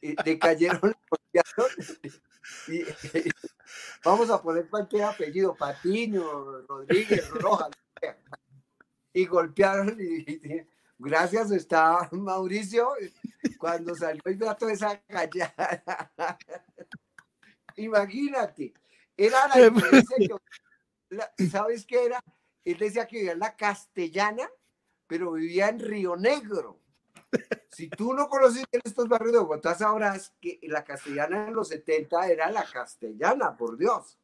le cayeron, y, vamos a poner cualquier apellido, Patiño, Rodríguez, Rojas, y golpearon y, gracias está Mauricio cuando salió y toda esa callada. Imagínate, era la ¿sabes qué era? Él decía que vivía en la castellana, pero vivía en Río Negro. Si tú no conoces estos barrios de Bogotá, sabrás que la castellana en los 70 era la castellana, por Dios.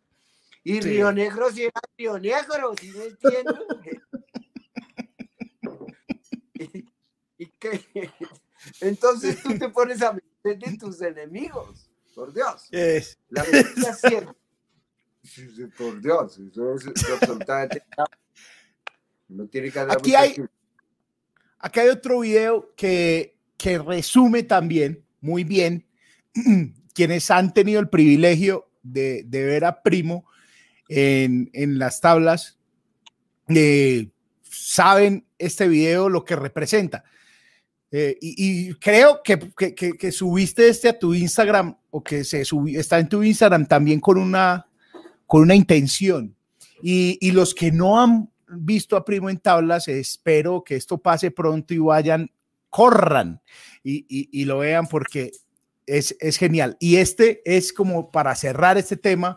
Y Río Negro sí era Río Negro, ¿sí me entiendes? y, que, entonces tú te pones a meter de tus enemigos, por Dios. La mentira siempre. Por Dios, eso es absolutamente. No tiene que haber Aquí hay, Acá hay otro video que, que resume también muy bien quienes han tenido el privilegio de, de ver a Primo en, en las tablas, eh, saben este video lo que representa. Eh, y, creo que, que, que, subiste este a tu Instagram o que se está en tu Instagram también con una, con una intención. Y, y los que no han visto a Primo en tablas, espero que esto pase pronto y vayan, corran y, lo vean porque es, genial. Y este es como para cerrar este tema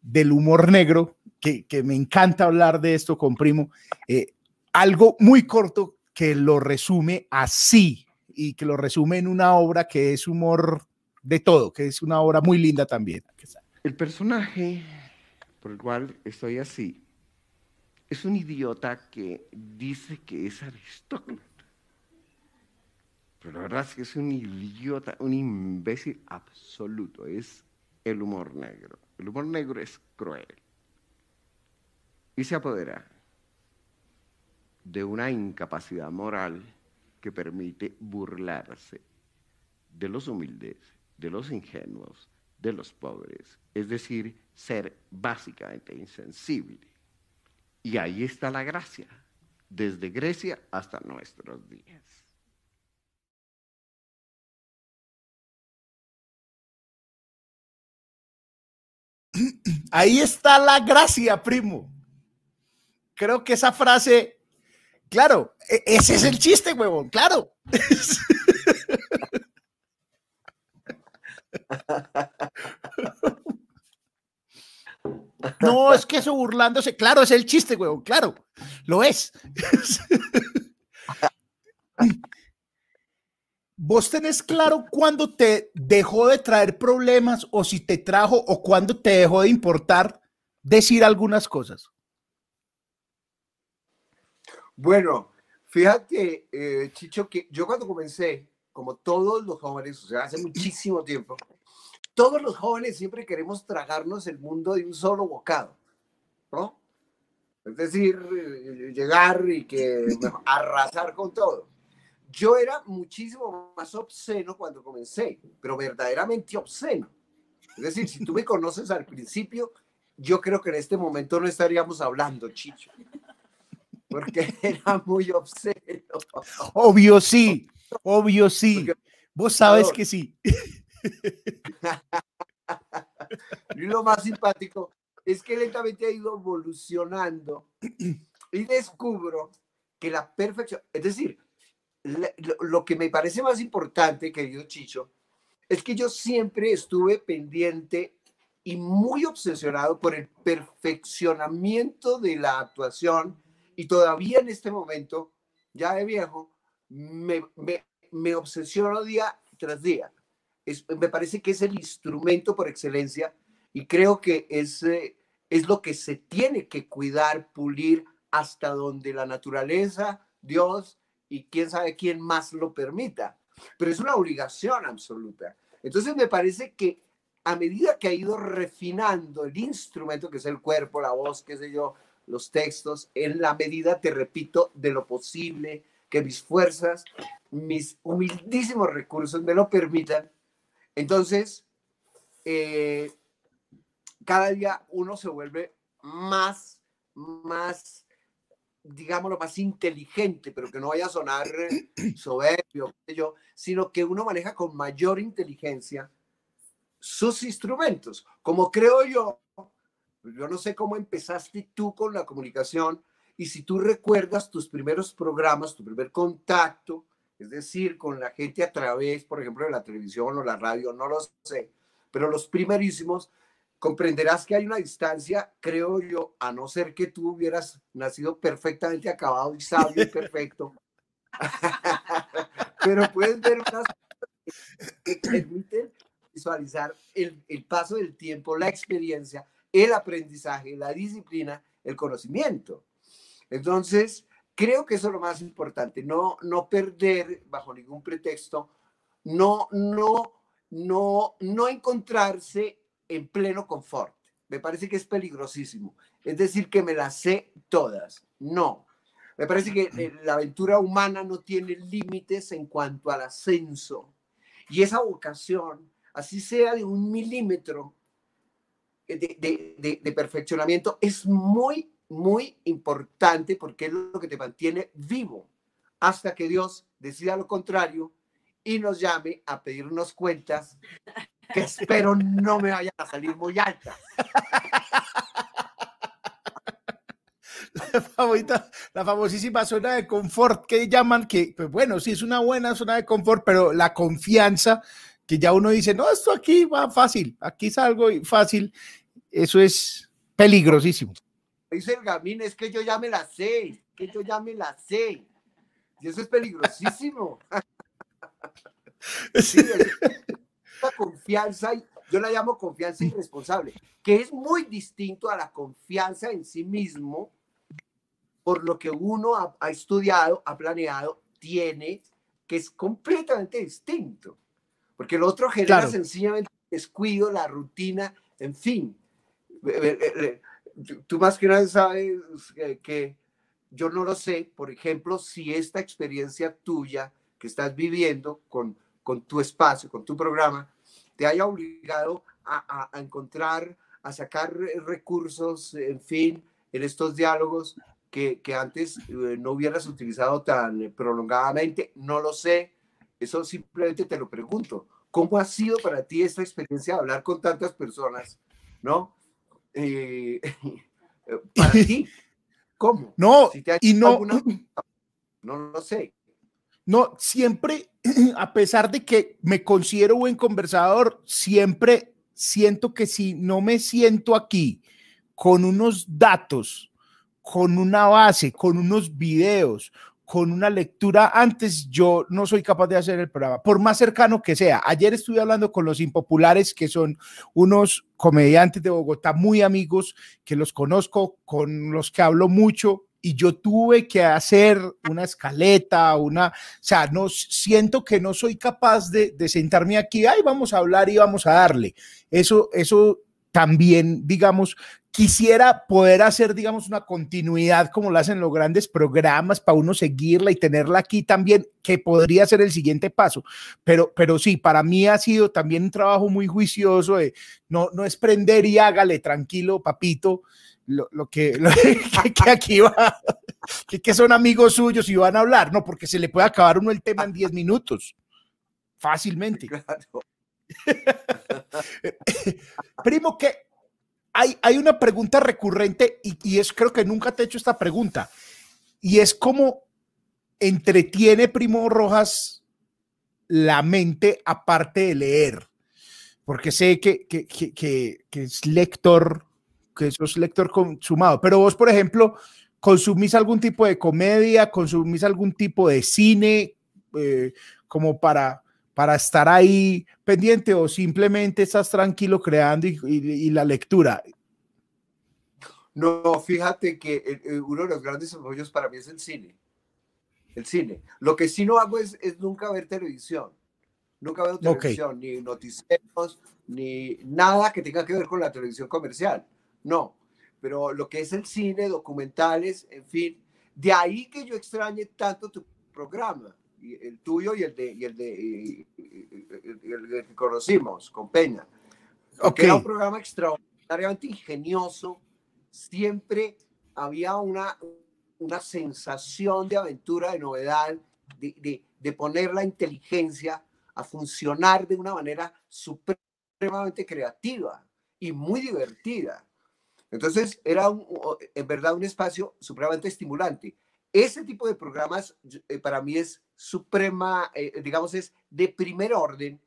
del humor negro, que, me encanta hablar de esto con Primo, eh, algo muy corto que lo resume así y que lo resume en una obra que es humor de todo, que es una obra muy linda también. El personaje por el cual estoy así es un idiota que dice que es aristócrata. Pero la verdad es que es un idiota, un imbécil absoluto. Es el humor negro. El humor negro es cruel. Y se apodera de una incapacidad moral que permite burlarse de los humildes, de los ingenuos, de los pobres. Es decir, ser básicamente insensible. Y ahí está la gracia, desde Grecia hasta nuestros días. Ahí está la gracia, primo. Creo que esa frase, claro, e-, ese es el chiste, huevón, claro. No, es que eso burlándose, claro, es el chiste, huevón, claro, lo es. ¿Vos tenés claro cuándo te dejó de traer problemas o si te trajo o cuándo te dejó de importar decir algunas cosas? Bueno, fíjate, eh, Chicho, que yo cuando comencé, como todos los jóvenes, o sea, hace muchísimo tiempo, todos los jóvenes siempre queremos tragarnos el mundo de un solo bocado, ¿no? Es decir, eh, llegar y que arrasar con todo. Yo era muchísimo más obsceno cuando comencé, pero verdaderamente obsceno. Es decir, si tú me conoces al principio, yo creo que en este momento no estaríamos hablando, Chicho. Porque era muy obsceno. Obvio sí, obvio sí. Vos sabes que sí. y lo más simpático es que lentamente ha ido evolucionando y descubro que la perfección, es decir, lo que me parece más importante, querido Chicho, es que yo siempre estuve pendiente y muy obsesionado por el perfeccionamiento de la actuación y todavía en este momento, ya de viejo, me, me, me obsesiono día tras día. Es, me parece que es el instrumento por excelencia y creo que es, eh, es lo que se tiene que cuidar, pulir hasta donde la naturaleza, Dios y quién sabe quién más lo permita. Pero es una obligación absoluta. Entonces me parece que a medida que ha ido refinando el instrumento que es el cuerpo, la voz, qué sé yo, los textos, en la medida, te repito, de lo posible, que mis fuerzas, mis humildísimos recursos me lo permitan. Entonces, eh, cada día uno se vuelve más, más digámoslo, más inteligente, pero que no vaya a sonar soberbio, yo, sino que uno maneja con mayor inteligencia sus instrumentos. Como creo yo, yo no sé cómo empezaste tú con la comunicación y si tú recuerdas tus primeros programas, tu primer contacto, es decir, con la gente a través, por ejemplo, de la televisión o la radio, no lo sé, pero los primerísimos, comprenderás que hay una distancia, creo yo, a no ser que tú hubieras nacido perfectamente acabado y sabio y perfecto. Pero puedes ver unas que permiten visualizar el, el paso del tiempo, la experiencia, el aprendizaje, la disciplina, el conocimiento. Entonces, creo que eso es lo más importante, no, no perder bajo ningún pretexto, no, no, no, no encontrarse en pleno confort. Me parece que es peligrosísimo. Es decir, que me las sé todas. No. Me parece que eh, la aventura humana no tiene límites en cuanto al ascenso. Y esa vocación, así sea de un milímetro de, de, perfeccionamiento, es muy, muy importante porque es lo que te mantiene vivo hasta que Dios decida lo contrario y nos llame a pedirnos cuentas que espero no me vayan a salir muy altas. La, favorita, la famosísima zona de confort que llaman, que pues bueno, sí es una buena zona de confort, pero la confianza que ya uno dice, no, esto aquí va fácil, aquí salgo y fácil, eso es peligrosísimo. Dice el Gamín, es que yo ya me la sé, que yo ya me la sé. Y eso es peligrosísimo. sí, confianza, yo la llamo confianza irresponsable, que es muy distinto a la confianza en sí mismo, por lo que uno ha, estudiado, ha planeado, tiene, que es completamente distinto. Porque el otro genera sencillamente descuido, la rutina, en fin. Tú más que nada sabes que yo no lo sé, por ejemplo, si esta experiencia tuya que estás viviendo con con tu espacio, con tu programa, te haya obligado a, encontrar, a sacar recursos, en fin, en estos diálogos que, antes eh, no hubieras utilizado tan prolongadamente. No lo sé, eso simplemente te lo pregunto. ¿Cómo ha sido para ti esta experiencia de hablar con tantas personas, ¿no? Eh, para ti, ¿cómo? No, y no, no lo sé. No, siempre, a pesar de que me considero buen conversador, siempre siento que si no me siento aquí con unos datos, con una base, con unos videos, con una lectura antes, yo no soy capaz de hacer el programa, por más cercano que sea. Ayer estuve hablando con los impopulares, que son unos comediantes de Bogotá muy amigos, que los conozco, con los que hablo mucho, y yo tuve que hacer una escaleta, una, o sea, no siento que no soy capaz de, sentarme aquí, ay, vamos a hablar y vamos a darle. Eso, eso también, digamos, quisiera poder hacer, digamos, una continuidad como lo hacen los grandes programas para uno seguirla y tenerla aquí también, que podría ser el siguiente paso. Pero, pero sí, para mí ha sido también un trabajo muy juicioso de no, no es prender y hágale tranquilo, papito, lo, que, que, aquí va, que, que son amigos suyos y van a hablar, no, porque se le puede acabar uno el tema en 10 minutos, fácilmente. Primo, que hay, una pregunta recurrente y, es creo que nunca te he hecho esta pregunta y es cómo entretiene Primo Rojas la mente aparte de leer, porque sé que, que, que, que es lector, que sos lector consumado, pero vos, por ejemplo, consumís algún tipo de comedia, consumís algún tipo de cine, eh, como para para estar ahí pendiente o simplemente estás tranquilo creando y, la lectura? No, fíjate que uno de los grandes apoyos para mí es el cine. El cine. Lo que sí no hago es, es nunca ver televisión. Nunca veo televisión, ni noticieros, ni nada que tenga que ver con la televisión comercial. No. Pero lo que es el cine, documentales, en fin. De ahí que yo extrañe tanto tu programa el tuyo y el de, y el de, el, que conocimos con Peña. Okay. Era un programa extraordinariamente ingenioso. Siempre había una, una sensación de aventura, de novedad, de, de, de poner la inteligencia a funcionar de una manera supremamente creativa y muy divertida. Entonces era en verdad un espacio supremamente estimulante. Ese tipo de programas eh, para mí es suprema, eh, digamos, es de primer orden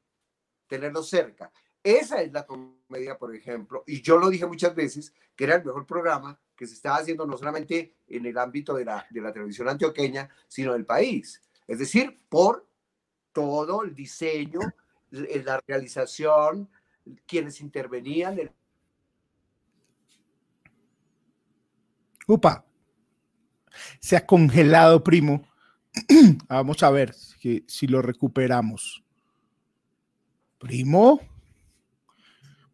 tenerlo cerca. Esa es la comedia, por ejemplo, y yo lo dije muchas veces, que era el mejor programa que se estaba haciendo no solamente en el ámbito de la, de la televisión antioqueña, sino del país. Es decir, por todo el diseño, la realización, quienes intervenían. Upa, se ha congelado, primo. Vamos a ver si, si lo recuperamos. Primo.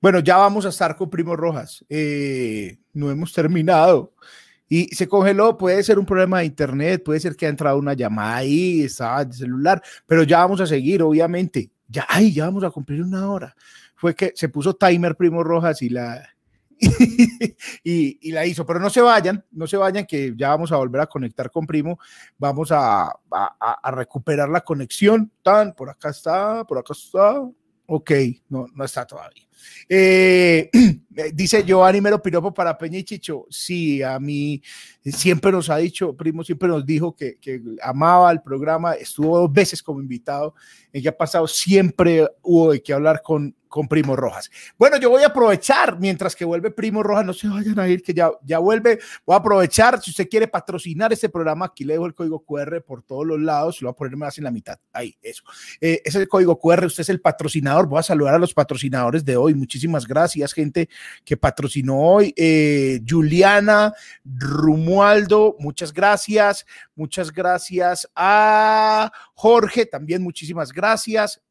Bueno, ya vamos a estar con Primo Rojas. Eh, no hemos terminado. Y se congeló, puede ser un problema de internet, puede ser que ha entrado una llamada ahí, estaba de celular, pero ya vamos a seguir, obviamente. Ya, ay, ya vamos a cumplir una hora. Fue que se puso timer Primo Rojas y la, y, la hizo. Pero no se vayan, no se vayan, que ya vamos a volver a conectar con Primo. Vamos a, recuperar la conexión. Tan, por acá está, por acá está. Ok, no, no está todavía. Eh, dice Giovanni Mero Piropo para Peña y Chicho. Sí, a mí siempre nos ha dicho, Primo siempre nos dijo que, que amaba el programa, estuvo dos veces como invitado, en ha pasado siempre hubo de que hablar con, con Primo Rojas. Bueno, yo voy a aprovechar mientras que vuelve Primo Rojas, no se vayan a ir, que ya, ya vuelve. Voy a aprovechar, si usted quiere patrocinar este programa, aquí le dejo el código QR por todos los lados, lo voy a poner más en la mitad. Ahí, eso. Eh, es el código QR, usted es el patrocinador. Voy a saludar a los patrocinadores de hoy. Muchísimas gracias, gente que patrocinó hoy. Eh, Juliana, Rumualdo, muchas gracias. Muchas gracias a Jorge, también muchísimas gracias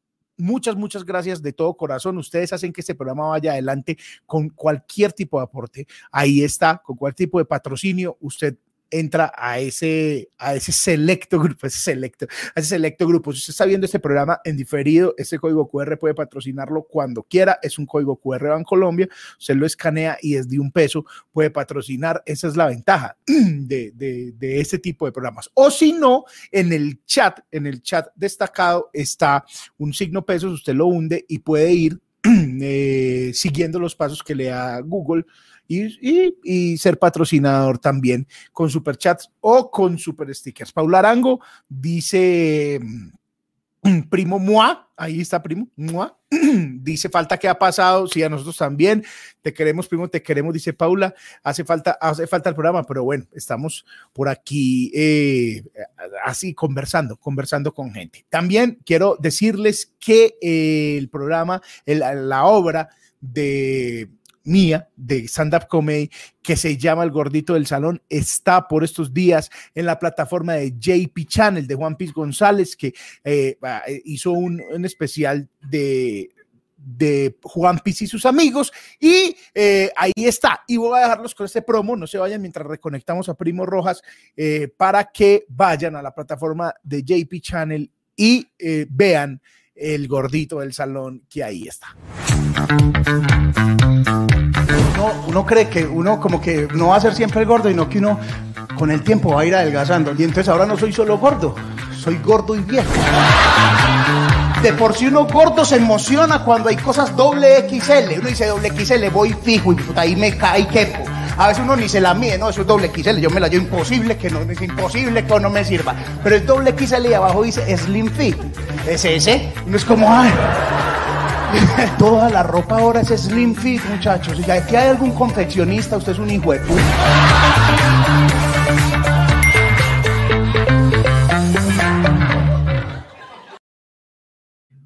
muchas, muchas gracias de todo corazón. Ustedes hacen que este programa vaya adelante con cualquier tipo de aporte. Ahí está, con cualquier tipo de patrocinio. Usted entra a ese, a ese selecto grupo, ese selecto, a ese selecto grupo. Si usted está viendo este programa en diferido, ese código QR puede patrocinarlo cuando quiera. Es un código QR en Colombia. Usted lo escanea y es de un peso, puede patrocinar. Esa es la ventaja de, de, de este tipo de programas. O si no, en el chat, en el chat destacado está un signo pesos, usted lo hunde y puede ir eh, siguiendo los pasos que le da Google y, ser patrocinador también con superchats o con super stickers. Paula Arango dice Primo Mua, ahí está Primo Mua, dice falta que ha pasado, sí, a nosotros también, te queremos Primo, te queremos, dice Paula, hace falta, hace falta el programa, pero bueno, estamos por aquí eh, así conversando, conversando con gente. También quiero decirles que el programa, la obra de mía de stand-up comedy que se llama El Gordito del Salón está por estos días en la plataforma de JP Channel de Juan Piz González que eh, eh, hizo un, especial de de Juan Piz y sus amigos y eh, ahí está. Y voy a dejarlos con este promo no se vayan mientras reconectamos a Primo Rojas para que vayan a la plataforma de JP Channel y vean el gordito del salón que ahí está uno, cree que uno como que no va a ser siempre el gordo, y no que uno con el tiempo va a ir adelgazando. Y entonces ahora no soy solo gordo, soy gordo y viejo. De por sí uno gordo se emociona cuando hay cosas doble XL. Uno dice doble XL, voy fijo y puta, ahí me cae quepo. A veces uno ni se la mide, no, eso es doble XL, yo me la llevo imposible que no, es imposible que no me sirva. Pero el doble XL y abajo dice Slim Fit. Es ese. no es como, ay, Toda la ropa ahora es slim fit, muchachos. Y aquí hay algún confeccionista, usted es un hijo de puta.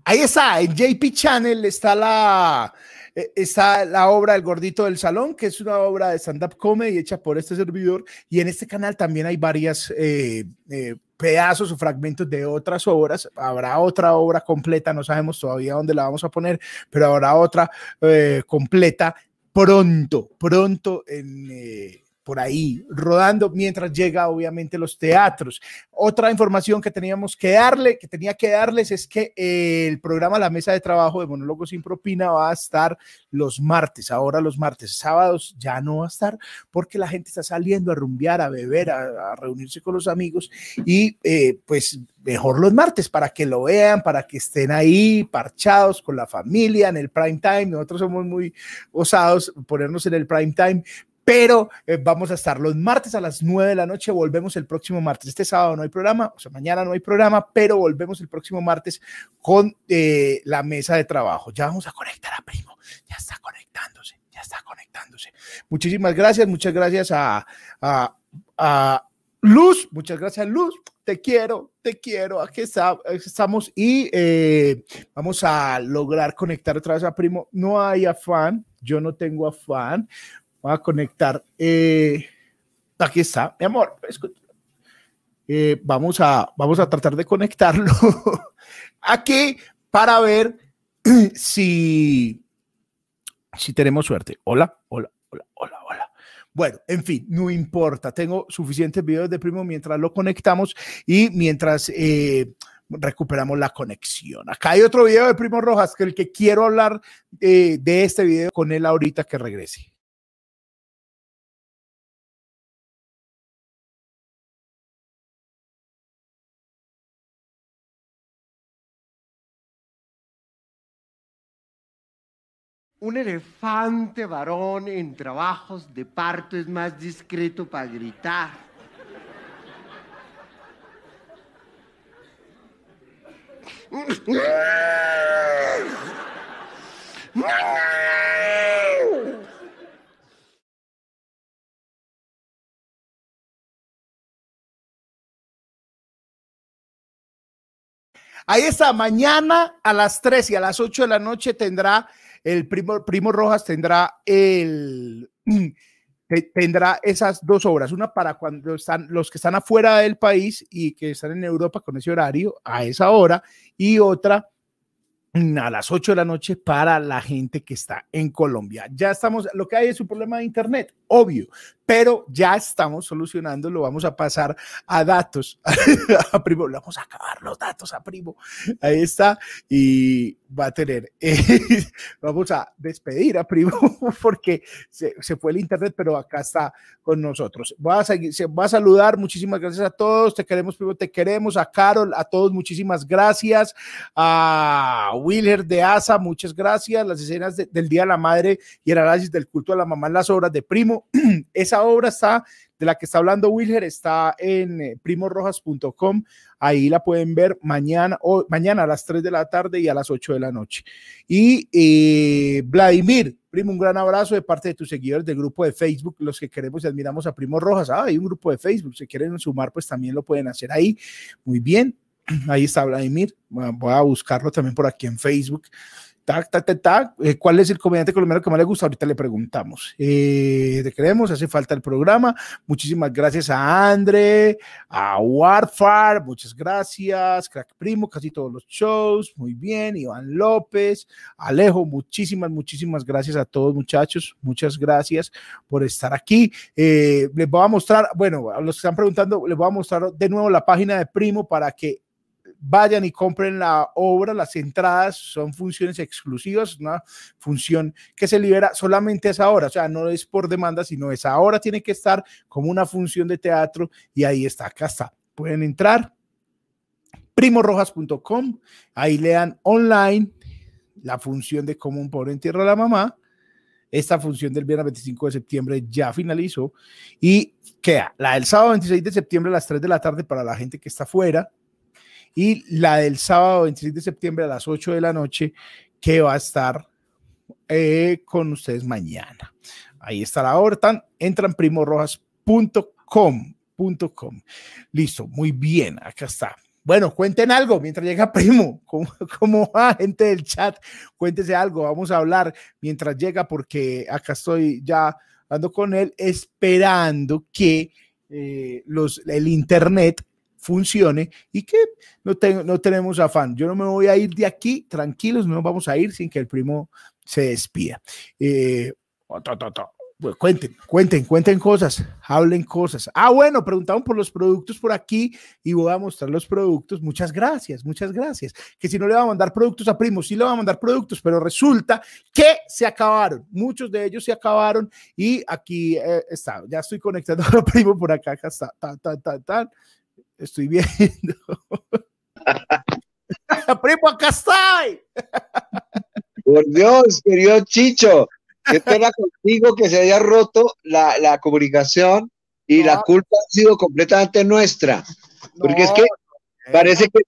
Ahí está, en JP Channel está la, eh, está la obra El Gordito del Salón, que es una obra de stand-up comedy hecha por este servidor. Y en este canal también hay varias eh, eh, pedazos o fragmentos de otras obras. Habrá otra obra completa, no sabemos todavía dónde la vamos a poner, pero habrá otra eh, completa pronto, pronto en, eh, por ahí rodando mientras llega obviamente los teatros. Otra información que teníamos que darle, que tenía que darles es que el programa La Mesa de Trabajo de Monólogos sin Propina va a estar los martes, ahora los martes, sábados ya no va a estar porque la gente está saliendo a rumbear, a beber, a, reunirse con los amigos y eh, pues mejor los martes para que lo vean, para que estén ahí parchados con la familia en el prime time. Nosotros somos muy osados ponernos en el prime time, pero eh, vamos a estar los martes a las 9 de la noche, volvemos el próximo martes. Este sábado no hay programa, o sea, mañana no hay programa, pero volvemos el próximo martes con eh, la mesa de trabajo. Ya vamos a conectar a Primo, ya está conectándose, ya está conectándose. Muchísimas gracias, muchas gracias a, a, Luz, muchas gracias Luz, te quiero, te quiero, aquí, estamos y eh, vamos a lograr conectar otra vez a Primo. No hay afán, yo no tengo afán, Voy a conectar. Eh, aquí está, mi amor. Eh, vamos, a, vamos a tratar de conectarlo aquí para ver si, si tenemos suerte. Hola, hola, hola, hola, hola. Bueno, en fin, no importa. Tengo suficientes videos de primo mientras lo conectamos y mientras eh, recuperamos la conexión. Acá hay otro video de Primo Rojas, que el que quiero hablar de este video con él ahorita que regrese. Un elefante varón en trabajos de parto es más discreto para gritar. Ahí está, mañana a las 3 y a las 8 de la noche tendrá el primo, primo Rojas tendrá el tendrá esas dos obras, una para cuando están los que están afuera del país y que están en Europa con ese horario a esa hora y otra a las 8 de la noche para la gente que está en Colombia. Ya estamos, lo que hay es un problema de internet. obvio, pero ya estamos solucionando, lo vamos a pasar a datos, a primo, le vamos a acabar los datos a primo, ahí está, y va a tener, vamos a despedir a primo porque se, se, fue el internet, pero acá está con nosotros. Va a, seguir, se va a saludar, muchísimas gracias a todos, te queremos primo, te queremos, a Carol, a todos, muchísimas gracias, a Willer de ASA, muchas gracias, las escenas de, del Día de la Madre y el análisis del culto a la mamá en las obras de primo, esa obra está, de la que está hablando Wilher, está en eh, primorrojas.com. Ahí la pueden ver mañana, o mañana a las 3 de la tarde y a las 8 de la noche. Y eh, Vladimir, primo, un gran abrazo de parte de tus seguidores del grupo de Facebook, los que queremos y admiramos a Primo Rojas. Ah, hay un grupo de Facebook, si quieren sumar, pues también lo pueden hacer ahí. Muy bien, ahí está Vladimir. Voy a buscarlo también por aquí en Facebook. Tac, tac, tac. Eh, ¿Cuál es el comediante colombiano que más le gusta? Ahorita le preguntamos. Eh, te queremos, hace falta el programa. Muchísimas gracias a Andre, a Warfare, muchas gracias. Crack Primo, casi todos los shows. Muy bien. Iván López, Alejo, muchísimas, muchísimas gracias a todos, muchachos. Muchas gracias por estar aquí. Eh, les voy a mostrar, bueno, a los que están preguntando, les voy a mostrar de nuevo la página de Primo para que vayan y compren la obra, las entradas son funciones exclusivas, una función que se libera solamente esa hora, o sea, no es por demanda, sino esa hora tiene que estar como una función de teatro y ahí está, acá está. Pueden entrar, primorrojas.com, ahí lean online la función de cómo un pobre entierra a la mamá. Esta función del viernes 25 de septiembre ya finalizó y queda la del sábado 26 de septiembre a las 3 de la tarde para la gente que está fuera, y la del sábado 26 de septiembre a las 8 de la noche, que va a estar eh, con ustedes mañana. Ahí está la orden, entran primorrojas.com. Listo, muy bien, acá está. Bueno, cuenten algo mientras llega Primo. ¿Cómo, va, gente del chat? Cuéntese algo, vamos a hablar mientras llega, porque acá estoy ya hablando con él, esperando que eh, los, el internet funcione y que no, tengo, no tenemos afán. Yo no me voy a ir de aquí, tranquilos, no vamos a ir sin que el primo se despida. Eh, pues cuenten, cuenten, cuenten cosas, hablen cosas. Ah, bueno, preguntaban por los productos por aquí y voy a mostrar los productos. Muchas gracias, muchas gracias. Que si no le va a mandar productos a Primo, sí le va a mandar productos, pero resulta que se acabaron. Muchos de ellos se acabaron y aquí eh, está. Ya estoy conectando a Primo por acá, acá está. Ta, ta, ta, ta estoy viendo. Primo, acá estoy. Por Dios, querido Chicho, qué pena contigo que se haya roto la, la comunicación y la culpa ha sido completamente nuestra. Porque es que parece que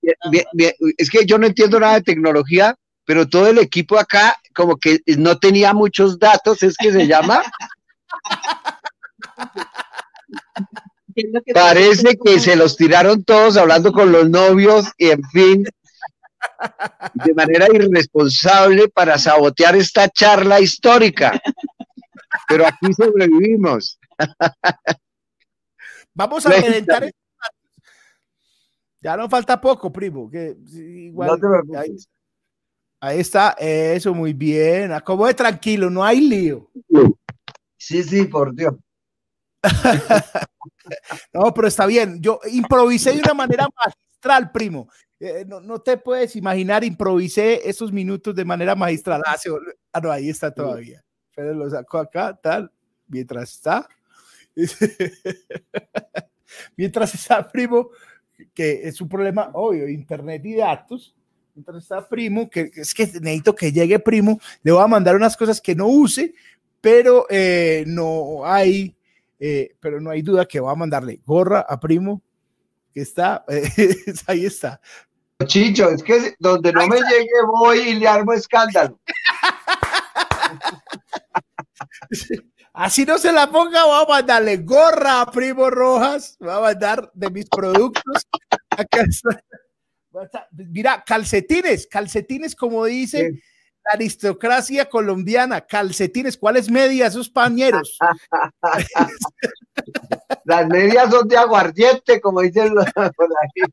es que yo no entiendo nada de tecnología, pero todo el equipo acá como que no tenía muchos datos, es que se llama. Parece que se los tiraron todos hablando con los novios y en fin, de manera irresponsable para sabotear esta charla histórica. Pero aquí sobrevivimos. Vamos a calentar. Ya no falta poco, primo. Que igual, ahí, ahí, está, eso muy bien. Como de tranquilo, no hay lío. Sí, sí, por Dios. no, pero está bien. Yo improvisé de una manera magistral, primo. Eh, no, te puedes imaginar, improvisé esos minutos de manera magistral. Ah, ah no, ahí está todavía. Pero lo saco acá, tal, mientras está. mientras está, primo, que es un problema obvio, internet y datos. Mientras está, primo, que es que necesito que llegue, primo, le voy a mandar unas cosas que no use, pero eh, no hay eh, pero no hay duda que va a mandarle gorra a Primo, que está, ahí está. Chicho, es que donde no me llegue voy y le armo escándalo. Así no se la ponga, voy a mandarle gorra a Primo Rojas, va a mandar de mis productos. Acá Mira, calcetines, calcetines como dice aristocracia colombiana, calcetines, ¿cuáles medias esos pañeros? Las medias son de aguardiente, como dicen los por ahí.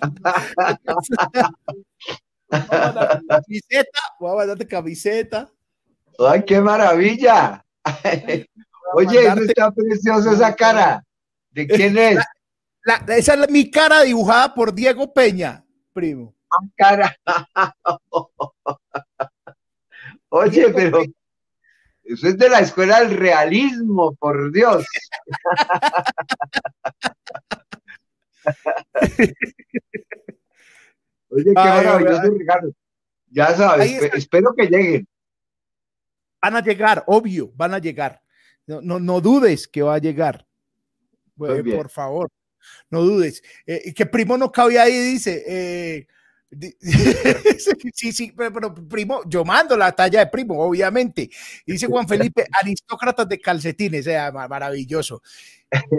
camiseta, voy a mandarte camiseta. ¡Ay, qué maravilla! Oye, está preciosa esa cara. ¿De quién es? esa es mi cara dibujada por Diego Peña, primo. Ah, cara. Oye, pero eso es de la escuela del realismo, por Dios. Oye, qué maravilloso regalo. Ya sabes, espero que lleguen. Van a llegar, obvio, van a llegar. No, no, dudes que va a llegar. por favor, no dudes. Eh, que primo no cabía ahí, dice. Eh, sí, sí, pero, primo, yo mando la talla de primo, obviamente. Dice Juan Felipe, aristócratas de calcetines, sea maravilloso.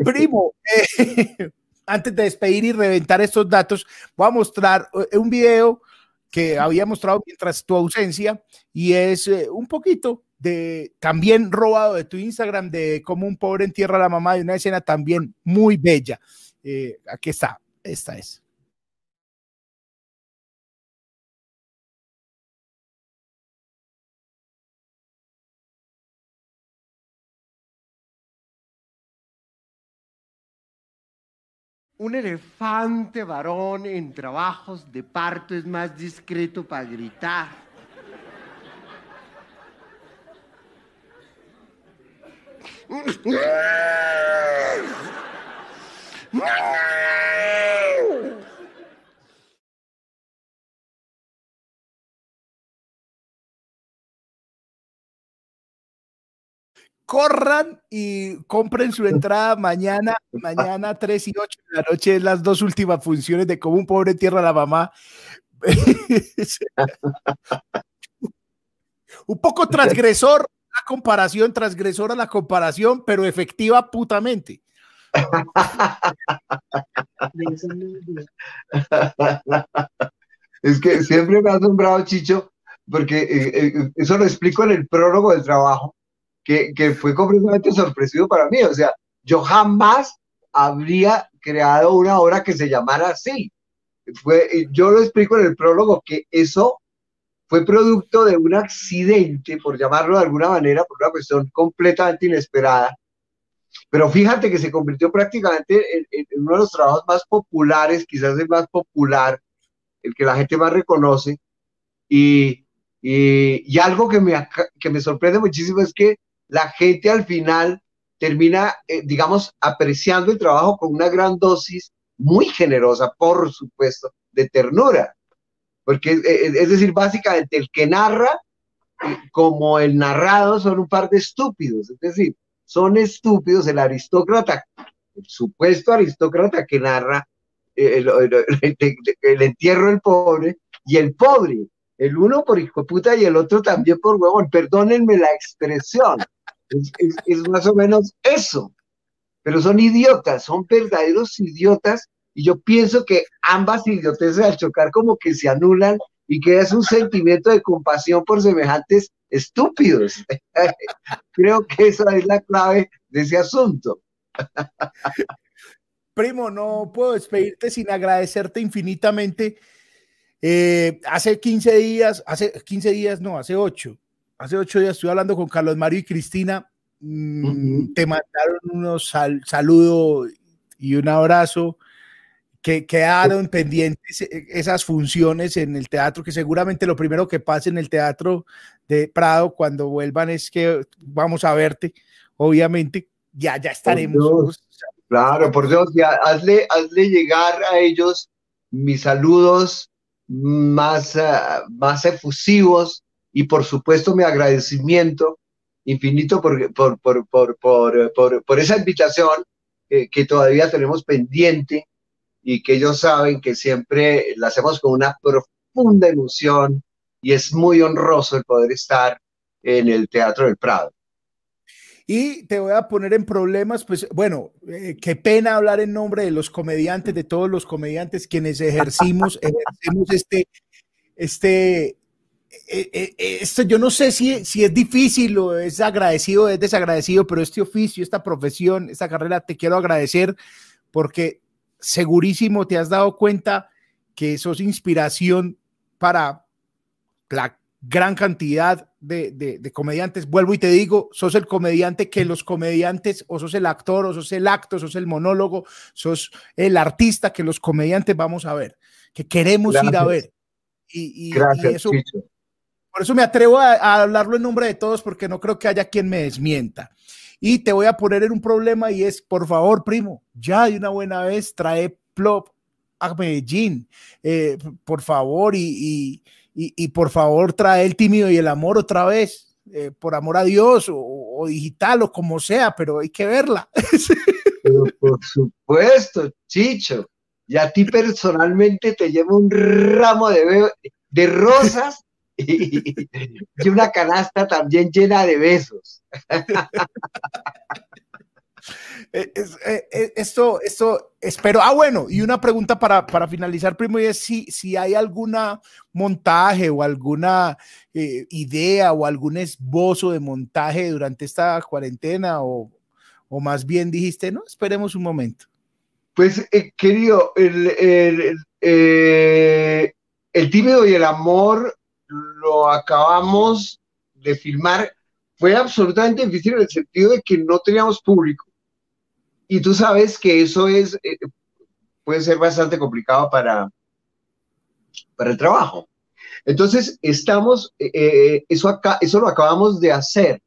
Primo, eh, antes de despedir y reventar estos datos, voy a mostrar eh, un video que había mostrado mientras tu ausencia y es eh, un poquito de también robado de tu Instagram de cómo un pobre entierra a la mamá de una escena también muy bella. Eh, aquí está, esta es. Un elefante varón en trabajos de parto es más discreto para gritar. corran y compren su entrada mañana, mañana 3 y 8 de la noche, las dos últimas funciones de Como un pobre tierra la mamá. un poco transgresor la comparación, transgresora la comparación, pero efectiva putamente. es que siempre me ha asombrado Chicho, porque eh, eh, eso lo explico en el prólogo del trabajo que, fue completamente sorpresivo para mí. O sea, yo jamás habría creado una obra que se llamara así. Fue, yo lo explico en el prólogo que eso fue producto de un accidente, por llamarlo de alguna manera, por una cuestión completamente inesperada. Pero fíjate que se convirtió prácticamente en, uno de los trabajos más populares, quizás el más popular, el que la gente más reconoce. Y, y, algo que me, que me sorprende muchísimo es que la gente al final termina, eh, digamos, apreciando el trabajo con una gran dosis muy generosa, por supuesto, de ternura. Porque, eh, eh, es decir, básicamente el que narra como el narrado son un par de estúpidos, es decir, son estúpidos el aristócrata, el supuesto aristócrata que narra el, el entierro del pobre y el pobre, el uno por hijo puta y el otro también por huevón, perdónenme la expresión, es, más o menos eso. Pero son idiotas, son verdaderos idiotas. Y yo pienso que ambas idioteces al chocar como que se anulan y que es un sentimiento de compasión por semejantes estúpidos. Creo que esa es la clave de ese asunto. Primo, no puedo despedirte sin agradecerte infinitamente. Eh, hace 15 días, hace 15 días, no, hace 8, hace ocho días estuve hablando con Carlos Mario y Cristina. Mm, te mandaron unos sal, saludo y un abrazo que quedaron pendientes eh, esas funciones en el teatro, que seguramente lo primero que pase en el teatro de Prado cuando vuelvan es que vamos a verte, obviamente, ya, ya estaremos. claro, por Dios, ya hazle, hazle llegar a ellos mis saludos más, uh, más efusivos, y por supuesto mi agradecimiento infinito por, por, por, por, por esa invitación que todavía tenemos pendiente y que ellos saben que siempre la hacemos con una profunda emoción y es muy honroso el poder estar en el Teatro del Prado. Y te voy a poner en problemas, pues bueno, eh, qué pena hablar en nombre de los comediantes, de todos los comediantes quienes ejercimos, ejercemos este, este, eh, eh, eh, esto yo no sé si, si es difícil o es agradecido o es desagradecido, pero este oficio, esta profesión, esta carrera, te quiero agradecer porque segurísimo te has dado cuenta que sos inspiración para la gran cantidad de, comediantes. Vuelvo y te digo, sos el comediante que los comediantes, o sos el actor, o sos el acto, sos el monólogo, sos el artista que los comediantes vamos a ver, que queremos ir a ver. Y, eso, por eso me atrevo a, hablarlo en nombre de todos, porque no creo que haya quien me desmienta. Y te voy a poner en un problema y es, por favor, primo, ya de una buena vez trae Plop a Medellín, eh, por favor, y y, por favor trae el tímido y el amor otra vez, eh, por amor a Dios o, digital o como sea, pero hay que verla. Por supuesto, Chicho, y a ti personalmente te llevo un ramo de, de rosas y, y, una canasta también llena de besos. Eh, eh, eh, esto, esto, espero. Ah, bueno, y una pregunta para, para finalizar, primo, y es si, si hay alguna montaje o alguna idea o algún esbozo de montaje durante esta cuarentena o, o más bien dijiste, no, esperemos un momento. Pues, querido, el, el, el tímido y el amor lo acabamos de filmar. Fue absolutamente difícil en el sentido de que no teníamos público y tú sabes que eso es, eh, puede ser bastante complicado para, para el trabajo. Entonces, estamos, eh, eh, eso, acá, eso lo acabamos de hacer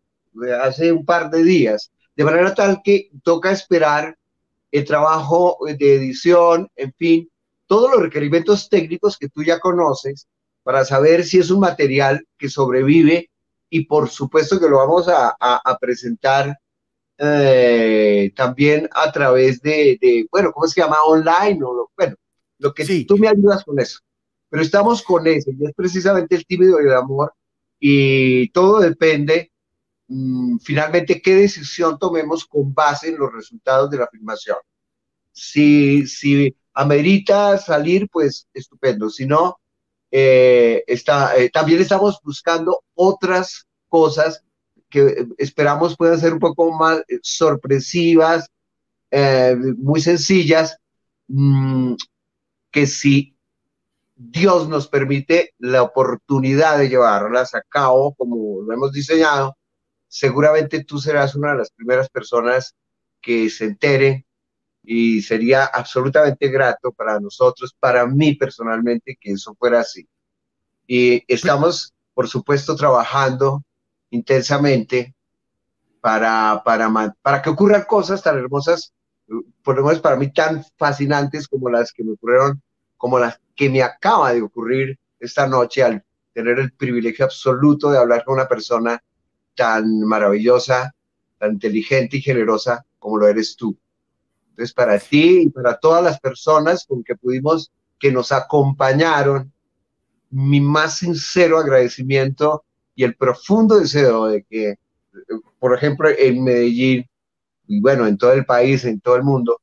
hace un par de días, de manera tal que toca esperar el trabajo de edición, en fin, todos los requerimientos técnicos que tú ya conoces para saber si es un material que sobrevive y por supuesto que lo vamos a, a presentar eh, también a través de, bueno, ¿cómo se llama? Online o lo, bueno, lo que sí. tú me ayudas con eso. Pero estamos con eso y es precisamente el tímido y el amor y todo depende mm, finalmente qué decisión tomemos con base en los resultados de la filmación. Si, si amerita salir, pues estupendo. Si no, eh, está, eh, también estamos buscando otras cosas que esperamos puedan ser un poco más eh, sorpresivas, muy sencillas, mm, que si Dios nos permite la oportunidad de llevarlas a cabo como lo hemos diseñado, seguramente tú serás una de las primeras personas que se entere y sería absolutamente grato para nosotros, para mí personalmente, que eso fuera así. Y estamos, por supuesto, trabajando intensamente para, para, que ocurran cosas tan hermosas, por lo menos para mí tan fascinantes como las que me ocurrieron, como las que me acaba de ocurrir esta noche al tener el privilegio absoluto de hablar con una persona tan maravillosa, tan inteligente y generosa como lo eres tú. Entonces, para ti y para todas las personas con que pudimos, que nos acompañaron, mi más sincero agradecimiento y el profundo deseo de que, por ejemplo, en Medellín, y bueno, en todo el país, en todo el mundo,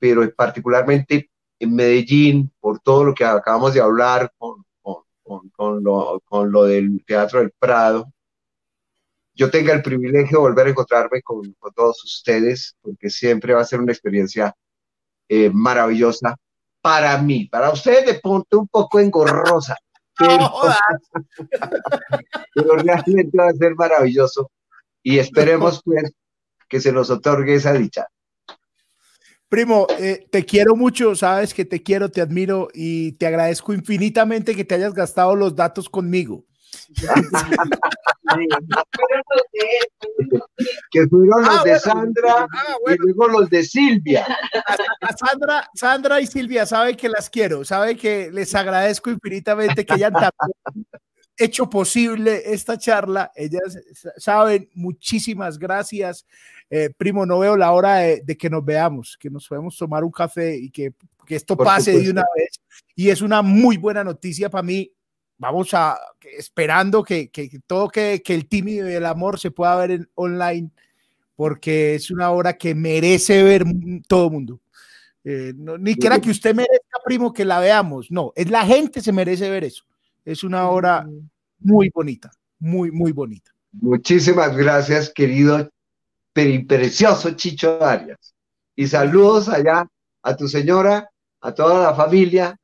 pero particularmente en Medellín, por todo lo que acabamos de hablar con, con, con, con lo, del Teatro del Prado, yo tenga el privilegio de volver a encontrarme con, todos ustedes, porque siempre va a ser una experiencia eh, maravillosa para mí. Para ustedes de ponte un poco engorrosa, pero, realmente va a ser maravilloso y esperemos pues que se nos otorgue esa dicha. Primo, eh, te quiero mucho, sabes que te quiero, te admiro y te agradezco infinitamente que te hayas gastado los datos conmigo. que fueron los ah, de Sandra ah, y luego los de Silvia. Sandra, Sandra y Silvia saben que las quiero, saben que les agradezco infinitamente que hayan hecho posible esta charla. Ellas saben, muchísimas gracias. Eh, primo, no veo la hora de, que nos veamos, que nos podemos tomar un café y que, que esto pase de una vez. Y es una muy buena noticia para mí vamos a, esperando que, todo que, que, el tímido y el amor se pueda ver en online, porque es una obra que merece ver todo el mundo. Eh, ni quiera que usted merezca, primo, que la veamos. No, es la gente se merece ver eso. Es una obra muy bonita, muy, muy bonita. Muchísimas gracias, querido precioso Chicho Arias. Y saludos allá a tu señora, a toda la familia,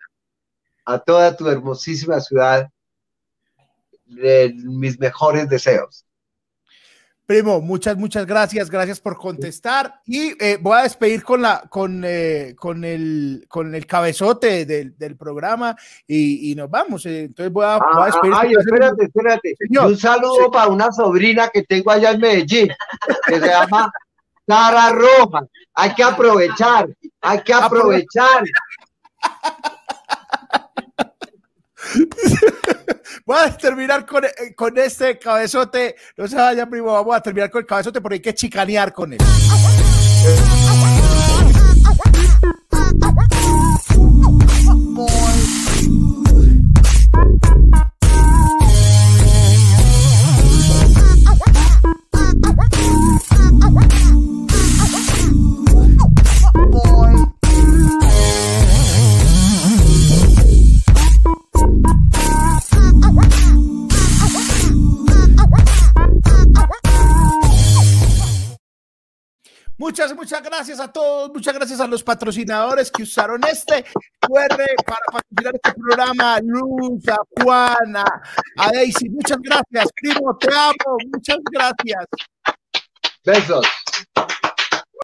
a toda tu hermosísima ciudad mis mejores deseos. Primo, muchas, muchas gracias, gracias por contestar y eh, voy a despedir con la, con, eh, con el, con el cabezote del, del programa y, y, nos vamos. Eh, entonces voy a, voy a ah, despedir. Ay, espérate, espérate. Señor, un saludo sí. para una sobrina que tengo allá en Medellín que se llama Sara Rojas. Hay que aprovechar, hay que aprovechar. Voy a terminar con, con, este cabezote. No se vaya, primo. Vamos a terminar con el cabezote porque hay que chicanear con él. Muchas, muchas gracias a todos, muchas gracias a los patrocinadores que usaron este QR para patrocinar este programa, Luz, a Juana, a Daisy, muchas gracias, primo, te amo, muchas gracias. Besos.